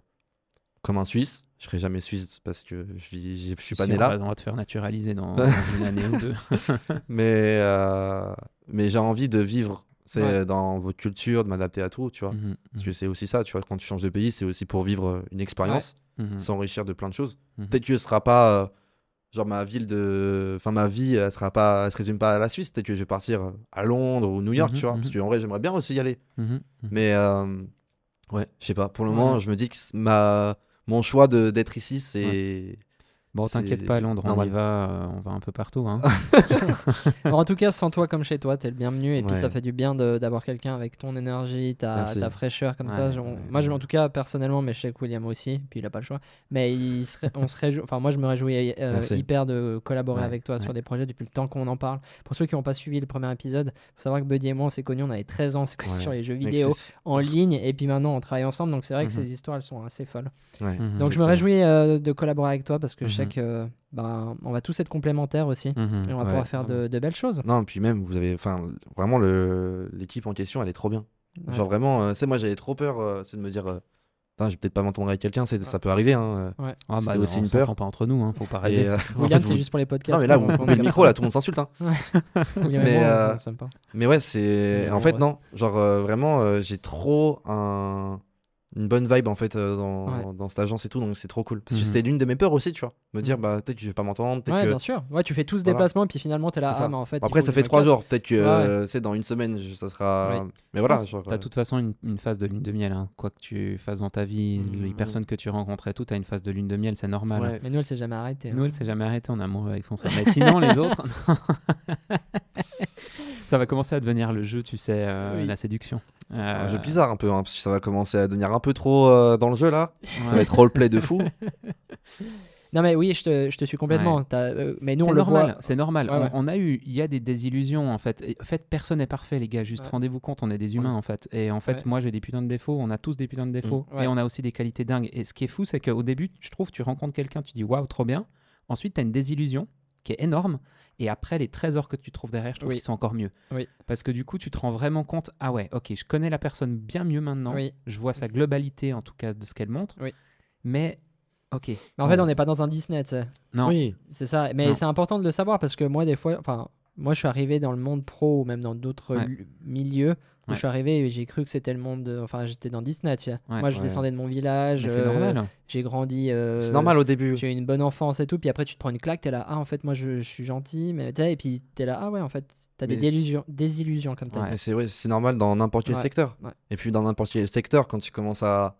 comme un Suisse. Je serai jamais Suisse parce que je, je suis pas Si, né on là. va- On va te faire naturaliser dans, dans une année ou deux. Mais, euh, mais j'ai envie de vivre c'est Ouais. dans votre culture, de m'adapter à tout, tu vois. Mhm, Parce que c'est aussi ça, tu vois, quand tu changes de pays, c'est aussi pour vivre une expérience, mhm, s'enrichir de plein de choses. mhm. Peut-être que ce sera pas euh, genre ma ville de enfin ma vie elle sera pas elle se résume pas à la Suisse, peut-être que je vais partir à Londres ou New York, Mhm, tu vois, mhm. parce qu'en vrai, j'aimerais bien aussi y aller. Mhm, mhm. Mais euh, ouais, je sais pas, pour le moment, je me dis que ma mon choix de d'être ici, c'est Bon, t'inquiète pas, Londres, on y va, euh, on va un peu partout. Hein. Bon, en tout cas, sens-toi comme chez toi, t'es le bienvenu. Et puis ça fait du bien d'avoir quelqu'un avec ton énergie, ta, fraîcheur comme Ouais, ça. Moi, je, en tout cas, personnellement, mais je sais que William aussi, puis il a pas le choix. Mais il serait, on se réjouit, enfin, moi, je me réjouis euh, hyper de collaborer avec toi sur des projets depuis le temps qu'on en parle. Pour ceux qui n'ont pas suivi le premier épisode, faut savoir que Buddy et moi, on s'est connus, on avait 13 ans, on s'est connus sur les jeux vidéo, en ligne, et puis maintenant, on travaille ensemble. Donc, c'est vrai que Mhm. ces histoires, elles sont assez folles. Mhm. Donc, je me réjouis euh, de collaborer avec toi parce que je sais Mhm. que bah, on va tous être complémentaires aussi. Mhm. Et on va Ouais, pouvoir faire de, de belles choses. Non, puis même vous avez enfin vraiment l'équipe en question, elle est trop bien. Ouais. Genre vraiment, euh, c'est moi j'avais trop peur euh, c'est de me dire euh, je vais peut-être pas m'entendre avec quelqu'un, ça peut arriver hein. euh. Ah, bah, C'était aussi on une peur. pas entre nous, hein, faut pas rêver. euh, William, c'est juste pour les podcasts. Non mais là vous coupez le micro là, tout le monde s'insulte hein. Mais, moi, euh. Mais ouais, c'est. En fait, ouais. non. Genre, vraiment, j'ai trop un... une bonne vibe en fait euh, dans... Ouais. dans cette agence et tout, donc c'est trop cool. Parce que Mhm. c'était l'une de mes peurs aussi, tu vois. Me dire, Mhm. bah, peut-être que je vais pas m'entendre, Ouais, que. bien sûr. Ouais, tu fais tout ce Voilà. déplacement, puis finalement, t'es là. Ah, mais en fait. Après, ça fait je trois jours, peut-être que Ouais, ouais. euh, c'est dans une semaine, je- ça sera. Mais voilà, pense- genre. T'as euh, de toute façon une, une phase de lune de miel, hein. quoi que tu fasses dans ta vie, les Mhm. personnes que tu rencontres et tout, t'as une phase de lune de miel, c'est normal. hein. ouais. Mais nous, elle s'est jamais arrêtée. hein. Elle s'est jamais arrêtée, on est amoureux avec François. Mais sinon, les autres, ça va commencer à devenir le jeu, tu sais, euh, Oui. la séduction. Un Euh, jeu bizarre un peu, hein, parce que ça va commencer à devenir un peu trop euh, dans le jeu là. Ça va être roleplay de fou. Non, mais oui, je te, je te suis complètement. Euh, mais nous, on le normal, voit. c'est normal. Ouais, On- ouais. On, a eu, il y a des désillusions en fait. Et, en fait, personne n'est parfait, les gars. Juste Ouais. rendez-vous compte, on est des humains en fait. Et en fait, Ouais. moi j'ai des putains de défauts. On a tous des putains de défauts. Mm. Ouais. Et on a aussi des qualités dingues. Et ce qui est fou, c'est qu'au début, je trouve, tu rencontres quelqu'un, tu dis waouh, trop bien. Ensuite, tu as une désillusion qui est énorme. Et après, les trésors que tu trouves derrière, je trouve Oui. qu'ils sont encore mieux. Oui. Parce que du coup, tu te rends vraiment compte ah ouais, ok, je connais la personne bien mieux maintenant. Oui. Je vois sa globalité, en tout cas, de ce qu'elle montre. Oui. Mais, ok. Mais en fait, on n'est pas dans un Disney, tu sais. Non. Oui. C'est ça. Mais c'est important de le savoir parce que moi, des fois, enfin, moi, je suis arrivé dans le monde pro ou même dans d'autres Ouais. milieux. Où Ouais. je suis arrivé et j'ai cru que c'était le monde. de- Enfin, j'étais dans Disney, tu vois. Ouais. moi, je Ouais. descendais de mon village. C'est euh, normal. J'ai grandi. euh, C'est normal au début. J'ai eu une bonne enfance et tout. Puis après, tu te prends une claque. T'es là, ah, en fait, moi, je, je suis gentil. Mais et puis t'es là, ah ouais, en fait, t'as des délusions, désillusions comme t'as c'est ouais, c'est normal dans n'importe quel Ouais. secteur. Ouais. Et puis dans n'importe quel secteur, quand tu commences à,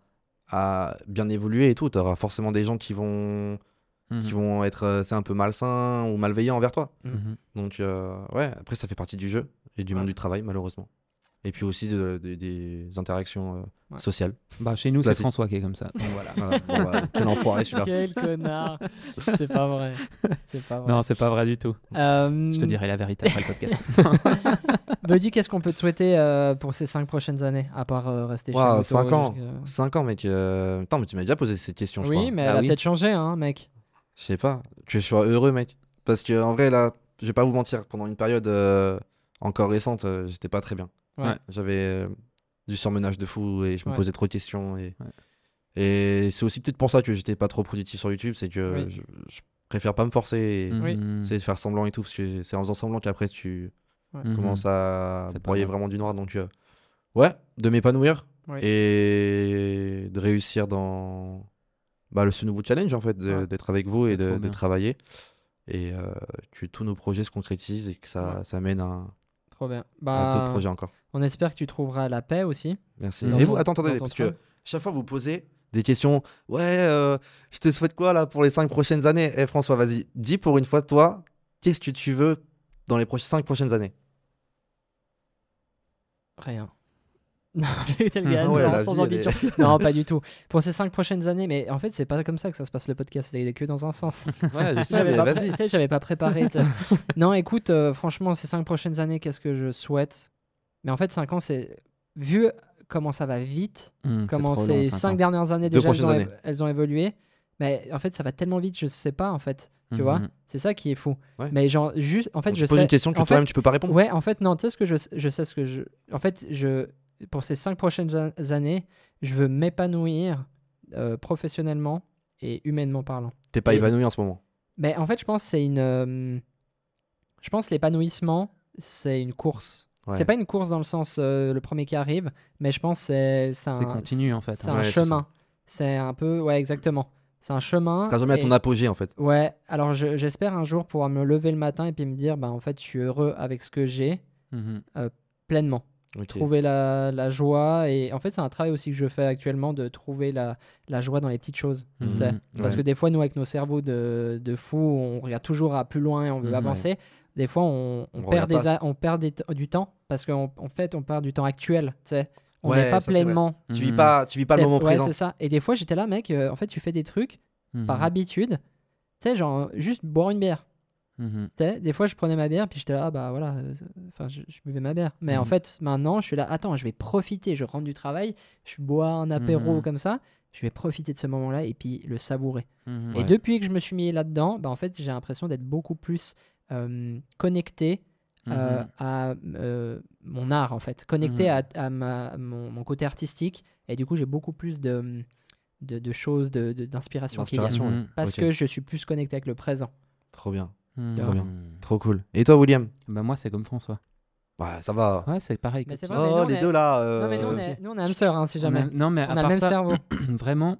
à bien évoluer et tout, tu auras forcément des gens qui vont, Mhm. qui vont être euh, c'est un peu malsains ou malveillants envers toi. Mhm. Donc euh, ouais, après ça fait partie du jeu et du Ouais. monde du travail malheureusement. Et puis aussi de- de- des interactions euh, Ouais. sociales. Bah, chez nous, c'est. François qui est comme ça. Donc voilà. Voilà. Bon, bah, quel enfoiré celui-là. Quel connard. c'est pas vrai. C'est pas vrai. Non, c'est pas vrai du tout. Euh, Je te dirai la vérité après le podcast. Buddy, qu'est-ce qu'on peut te souhaiter euh, pour ces cinq prochaines années, à part euh, rester Waouh, chez cinq Moto ans. jusqu'à- 5 ans mec. euh, Attends, mais tu m'as déjà posé cette question je Oui, crois. mais Ah elle a oui. peut-être changé, hein, mec. Je sais pas. Que je sois heureux mec? Parce que en vrai là, je vais pas vous mentir, pendant une période euh, encore récente, euh, j'étais pas très bien. Ouais. J'avais euh, du surmenage de fou et je me Ouais. posais trop de questions. Et, Ouais. et c'est aussi peut-être pour ça que j'étais pas trop productif sur YouTube, c'est que Oui. je, je préfère pas me forcer et Oui. Essayer de faire semblant et tout, parce que c'est en faisant semblant qu'après tu Mhm. commences à C'est broyer vraiment du noir. Donc euh, ouais, de m'épanouir Oui. et de réussir dans bah, le, ce nouveau challenge en fait, Ouais. d'être avec vous et C'est de, travailler. Et euh, que tous nos projets se concrétisent et que ça, Ouais. ça mène à, Trop bien. à Bah, d'autres projets encore. On espère que tu trouveras la paix aussi. Merci. Et ton- vous, attends, attendez, parce que chaque fois vous posez des questions. Ouais, euh, je te souhaite quoi là pour les cinq prochaines années? Eh François, vas-y, dis pour une fois, toi, qu'est-ce que tu veux dans les cinq prochaines années? Rien. Non, gars Ah ouais, sans- est- ambition. non, pas du tout. Pour ces cinq prochaines années, mais en fait, c'est pas comme ça que ça se passe le podcast, c'est que dans un sens. Ouais, je sais, mais vas-y. j'avais pas préparé. non, écoute, euh, franchement, ces cinq prochaines années, qu'est-ce que je souhaite? Mais en fait, cinq ans, c'est vu comment ça va vite, Mmh, c'est comment ces cinq cinq ans. dernières années déjà elles ont, années. évo- elles ont évolué. Mais en fait, ça va tellement vite, je sais pas en fait. Tu Mhm. vois, c'est ça qui est fou. Ouais. Mais genre juste, en fait, je, je pose sais. une question que en toi-même tu peux pas répondre. Ouais, en fait, non, tu sais ce que je, je sais ce que je. En fait, je pour ces cinq prochaines an- années, je veux m'épanouir euh, professionnellement et humainement parlant. T'es pas Et- évanoui en ce moment. Mais en fait, je pense que c'est une. euh, je pense que l'épanouissement, c'est une course. Ouais. C'est pas une course dans le sens euh, le premier qui arrive, mais je pense que c'est c'est un, C'est continu en fait. c'est hein. un Ouais, c'est chemin. C'est un peu. Ouais, exactement. C'est un chemin. Tu seras jamais à ton apogée en fait. Ouais, alors je- j'espère un jour pouvoir me lever le matin et puis me dire, bah, en fait, je suis heureux avec ce que j'ai Mhm. pleinement. Ok. Trouver la, la joie. Et en fait, c'est un travail aussi que je fais actuellement de trouver la, la joie dans les petites choses. tu Mhm. sais. Parce Ouais. que des fois, nous, avec nos cerveaux de, de fous, on regarde toujours à plus loin et on veut Mhm. avancer. Des fois, on, on On perd, des a- on perd des du temps parce qu'en en fait, on perd du temps actuel. tu sais. On Ouais, n'est pas ça, pleinement. Tu vis Mhm. pas, tu vis pas le moment ouais, présent. c'est ça. Et des fois, j'étais là, mec, euh, en fait, tu fais des trucs par Mhm. habitude. Tu sais, genre, juste boire une bière. Sais, des fois, je prenais ma bière, puis j'étais là, ah bah voilà, euh, enfin, je, je buvais ma bière. Mais en Mhm. fait, maintenant, je suis là, attends, je vais profiter, je rentre du travail, je bois un apéro Mhm. comme ça, je vais profiter de ce moment-là et puis le savourer. Mhm. Et Ouais. depuis que je me suis mis là-dedans, bah, en fait, j'ai l'impression d'être beaucoup plus euh, connecté euh, Mhm. à euh, mon art, en fait, connecté Mhm. à, à ma, mon, mon côté artistique. Et du coup, j'ai beaucoup plus de, de, de choses, de- de- d'inspiration qui viennent. D'inspiration. Parce que je suis plus connecté avec le présent. Trop bien. Mhm. Trop bien. Trop cool. Et toi, William? Bah moi c'est comme François. Ouais, ça va. Ouais c'est pareil. Mais mais nous, Oh, les est- deux là. Non, mais nous, on euh, est, nous, on est âme sœur, hein, si On jamais. a- Non mais On à a le part même ça, cerveau. vraiment,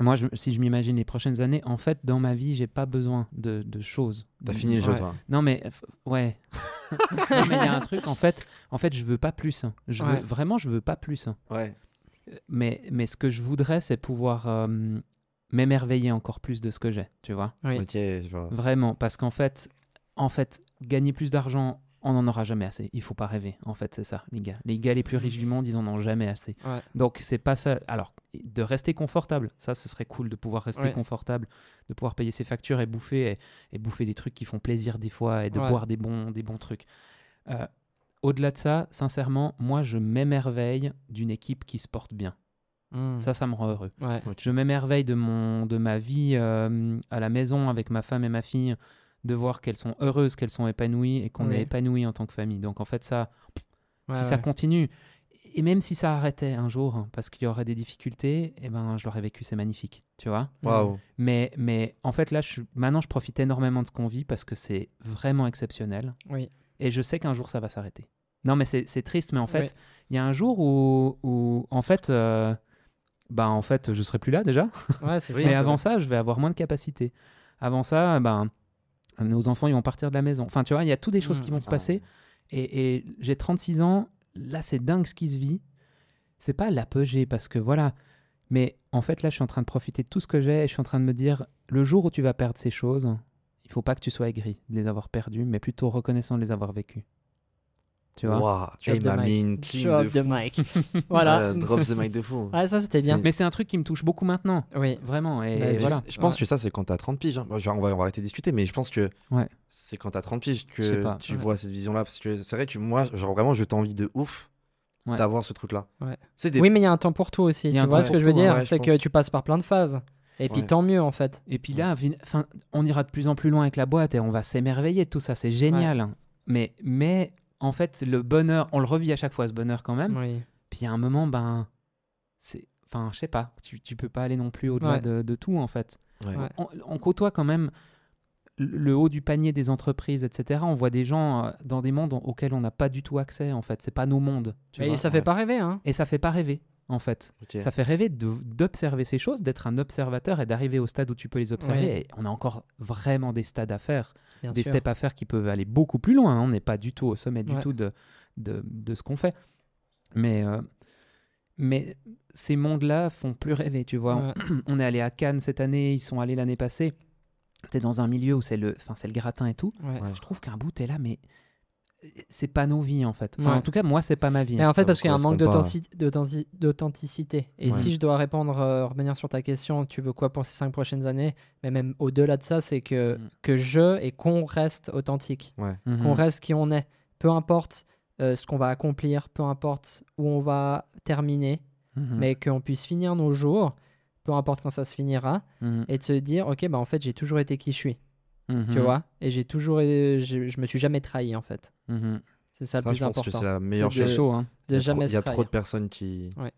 moi je- si je m'imagine les prochaines années, en fait dans ma vie j'ai pas besoin de, de choses. T'as fini le jeu, Ouais. toi. Non mais ouais. non mais il y a un truc en fait, en fait je veux pas plus. hein. Je veux vraiment je veux pas plus. hein. Ouais. Mais mais ce que je voudrais c'est pouvoir euh, m'émerveiller encore plus de ce que j'ai, tu vois. Oui. Ok, je vois. Vraiment parce qu'en fait en fait gagner plus d'argent on n'en aura jamais assez. Il faut pas rêver. En fait, c'est ça, les gars. Les gars les plus riches du monde, ils en ont jamais assez. Ouais. Donc, c'est pas ça. Alors, de rester confortable, ça, ce serait cool de pouvoir rester Ouais. confortable, de pouvoir payer ses factures et bouffer, et, et bouffer des trucs qui font plaisir des fois, et de Ouais. boire des bons, des bons trucs. Euh, Au-delà de ça, sincèrement, moi, je m'émerveille d'une équipe qui se porte bien. Mm. Ça, ça me rend heureux. Ouais. Je m'émerveille de, mon, de ma vie euh, à la maison avec ma femme et ma fille, de voir qu'elles sont heureuses, qu'elles sont épanouies et qu'on Oui. est épanouies en tant que famille. Donc en fait, ça, Ouais, si ça continue, et même si ça arrêtait un jour, hein, parce qu'il y aurait des difficultés, eh ben, je l'aurais vécu, c'est magnifique, tu vois. Mais, mais en fait, là, je, maintenant, je profite énormément de ce qu'on vit parce que c'est vraiment exceptionnel. Oui. Et je sais qu'un jour, ça va s'arrêter. Non, mais c'est triste, mais en fait, Oui. il y a un jour où, où en fait, euh, bah, en fait, je serai plus là déjà. Ouais, mais avant ça, je vais avoir moins de capacité. Avant ça, ben, nos enfants, ils vont partir de la maison. Enfin, tu vois, il y a toutes des choses Mm. qui vont se passer. Et, et j'ai 36 ans. Là, c'est dingue ce qui se vit. C'est pas l'apogée parce que voilà. Mais en fait, là, je suis en train de profiter de tout ce que j'ai et je suis en train de me dire le jour où tu vas perdre ces choses, il faut pas que tu sois aigri de les avoir perdues, mais plutôt reconnaissant de les avoir vécues. Tu vois Waouh. Drop Et the m'a mic. Drop de the mic. voilà. Ouais, drop the mic de fou. Ouais, ça, c'était bien. Mais c'est un truc qui me touche beaucoup maintenant. Oui. Vraiment. Et, Bah, et je- voilà. Je pense Ouais. que ça, c'est quand t'as 30 piges. hein. Bon, on, va, on va arrêter de discuter, mais je pense que Ouais. c'est quand t'as 30 piges que pas, tu ouais. vois cette vision-là. Parce que c'est vrai que moi, genre vraiment, je t'envie de ouf Ouais. d'avoir ce truc-là. Ouais. Des... Oui, mais il y a un temps pour tout aussi. Il y a Tu vois ce que je veux tout, dire? Ouais, C'est que pense. tu passes par plein de phases. Et puis Ouais. tant mieux, en fait. Et puis là, enfin, on ira de plus en plus loin avec la boîte et on va s'émerveiller de tout ça. C'est génial. Mais, mais en fait, le bonheur, on le revit à chaque fois, ce bonheur quand même. Oui. Puis a un moment, ben, c'est. Enfin, je sais pas, tu, tu peux pas aller non plus au-delà Ouais. de, de tout en fait. Ouais. On, on côtoie quand même le- haut du panier des entreprises, etc. On voit des gens euh, dans des mondes auxquels on n'a pas du tout accès en fait. C'est pas nos mondes. tu Et vois. ça fait ouais. pas rêver, hein. Et ça fait pas rêver en fait. Ça fait rêver d'observer ces choses, d'être un observateur et d'arriver au stade où tu peux les observer. Ouais. Et on a encore vraiment des stades à faire, Bien des sûr. steps à faire qui peuvent aller beaucoup plus loin. hein. On n'est pas du tout au sommet du Ouais. tout de, de, de ce qu'on fait. Mais, euh, mais ces mondes-là font plus rêver, tu vois. Ouais. On est allé à Cannes cette année, ils sont allés l'année passée. T'es dans un milieu où c'est le, enfin, c'est le gratin et tout. Ouais. Ouais. Je trouve qu'un bout, t'es là, mais c'est pas nos vies en fait. Enfin, Ouais. en tout cas, moi, c'est pas ma vie. Mais en fait, parce qu'il y a un manque d'authenticité. Et Ouais. si je dois répondre, euh, revenir sur ta question, tu veux quoi pour ces cinq prochaines années? Mais même au-delà de ça, c'est que, Mm. que je et qu'on reste authentique, Ouais. Mhm. qu'on reste qui on est. Peu importe euh, ce qu'on va accomplir, peu importe où on va terminer, Mhm. mais qu'on puisse finir nos jours, peu importe quand ça se finira, Mhm. et de se dire, ok, bah en fait, j'ai toujours été qui je suis, tu Mhm. vois, et j'ai toujours, j'ai- je me suis jamais trahi en fait. Mhm. C'est ça, Ça, le je plus pense que important. c'est la meilleure de- chose. chaud, hein. De Il y a trop- jamais Il y a trop de personnes qui. Ouais.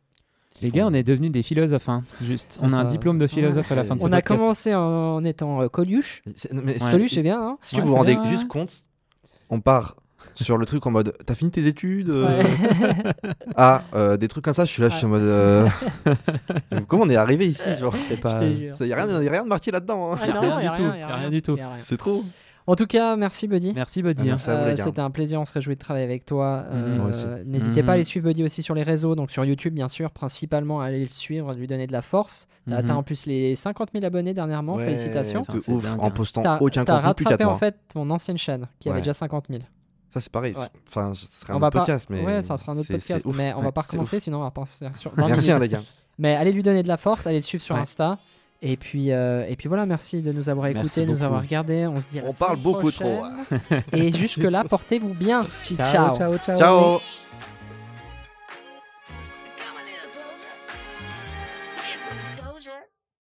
qui Les font- gars, on est devenus des philosophes, hein. Juste, on a un diplôme de philosophe à la fin de ce On a podcast. commencé en, en étant euh, Coluche. Mais Ouais. Coluche, c'est bien, hein Si tu Ouais, vous c'est rendez bien, juste compte, on part sur le truc en mode T'as fini tes études euh Ouais. Ah, euh, des trucs comme ça, je suis là, je suis en mode. euh, Comment on est arrivé ici genre C'est Je pas... Il n'y a, rien- y a rien de marqué là-dedans. hein. Ah non, rien y a du tout, y a y a rien du tout. C'est trop. En tout cas, merci Buddy. Merci, Buddy. Ah, hein. gars. C'était un plaisir, on se réjouit de travailler avec toi. Euh. N'hésitez pas à Mhm. aller suivre Buddy aussi sur les réseaux, donc sur YouTube bien sûr, principalement à aller le suivre, lui donner de la force. T'as Mhm. atteint en plus les 50 000 abonnés dernièrement, Ouais, félicitations. ouf, dingue, en hein. postant T'as aucun t'as contenu 4 rattrapé en fait ton ancienne chaîne qui avait déjà 50 000. Ça, c'est pareil. Ouais. Enfin, ce serait On un va autre pas- podcast. Mais Ouais, ça sera un autre podcast, mais on va pas recommencer, sinon on va penser sur 20 Merci, minutes. hein, les gars. Mais allez lui donner de la force, allez le suivre sur Ouais. Insta. Et puis, euh, et puis voilà, merci de nous avoir écoutés, nous beaucoup. avoir regardés. On se dit à On parle beaucoup trop. Et jusque-là, portez-vous bien. Ciao, ciao, ciao. Ciao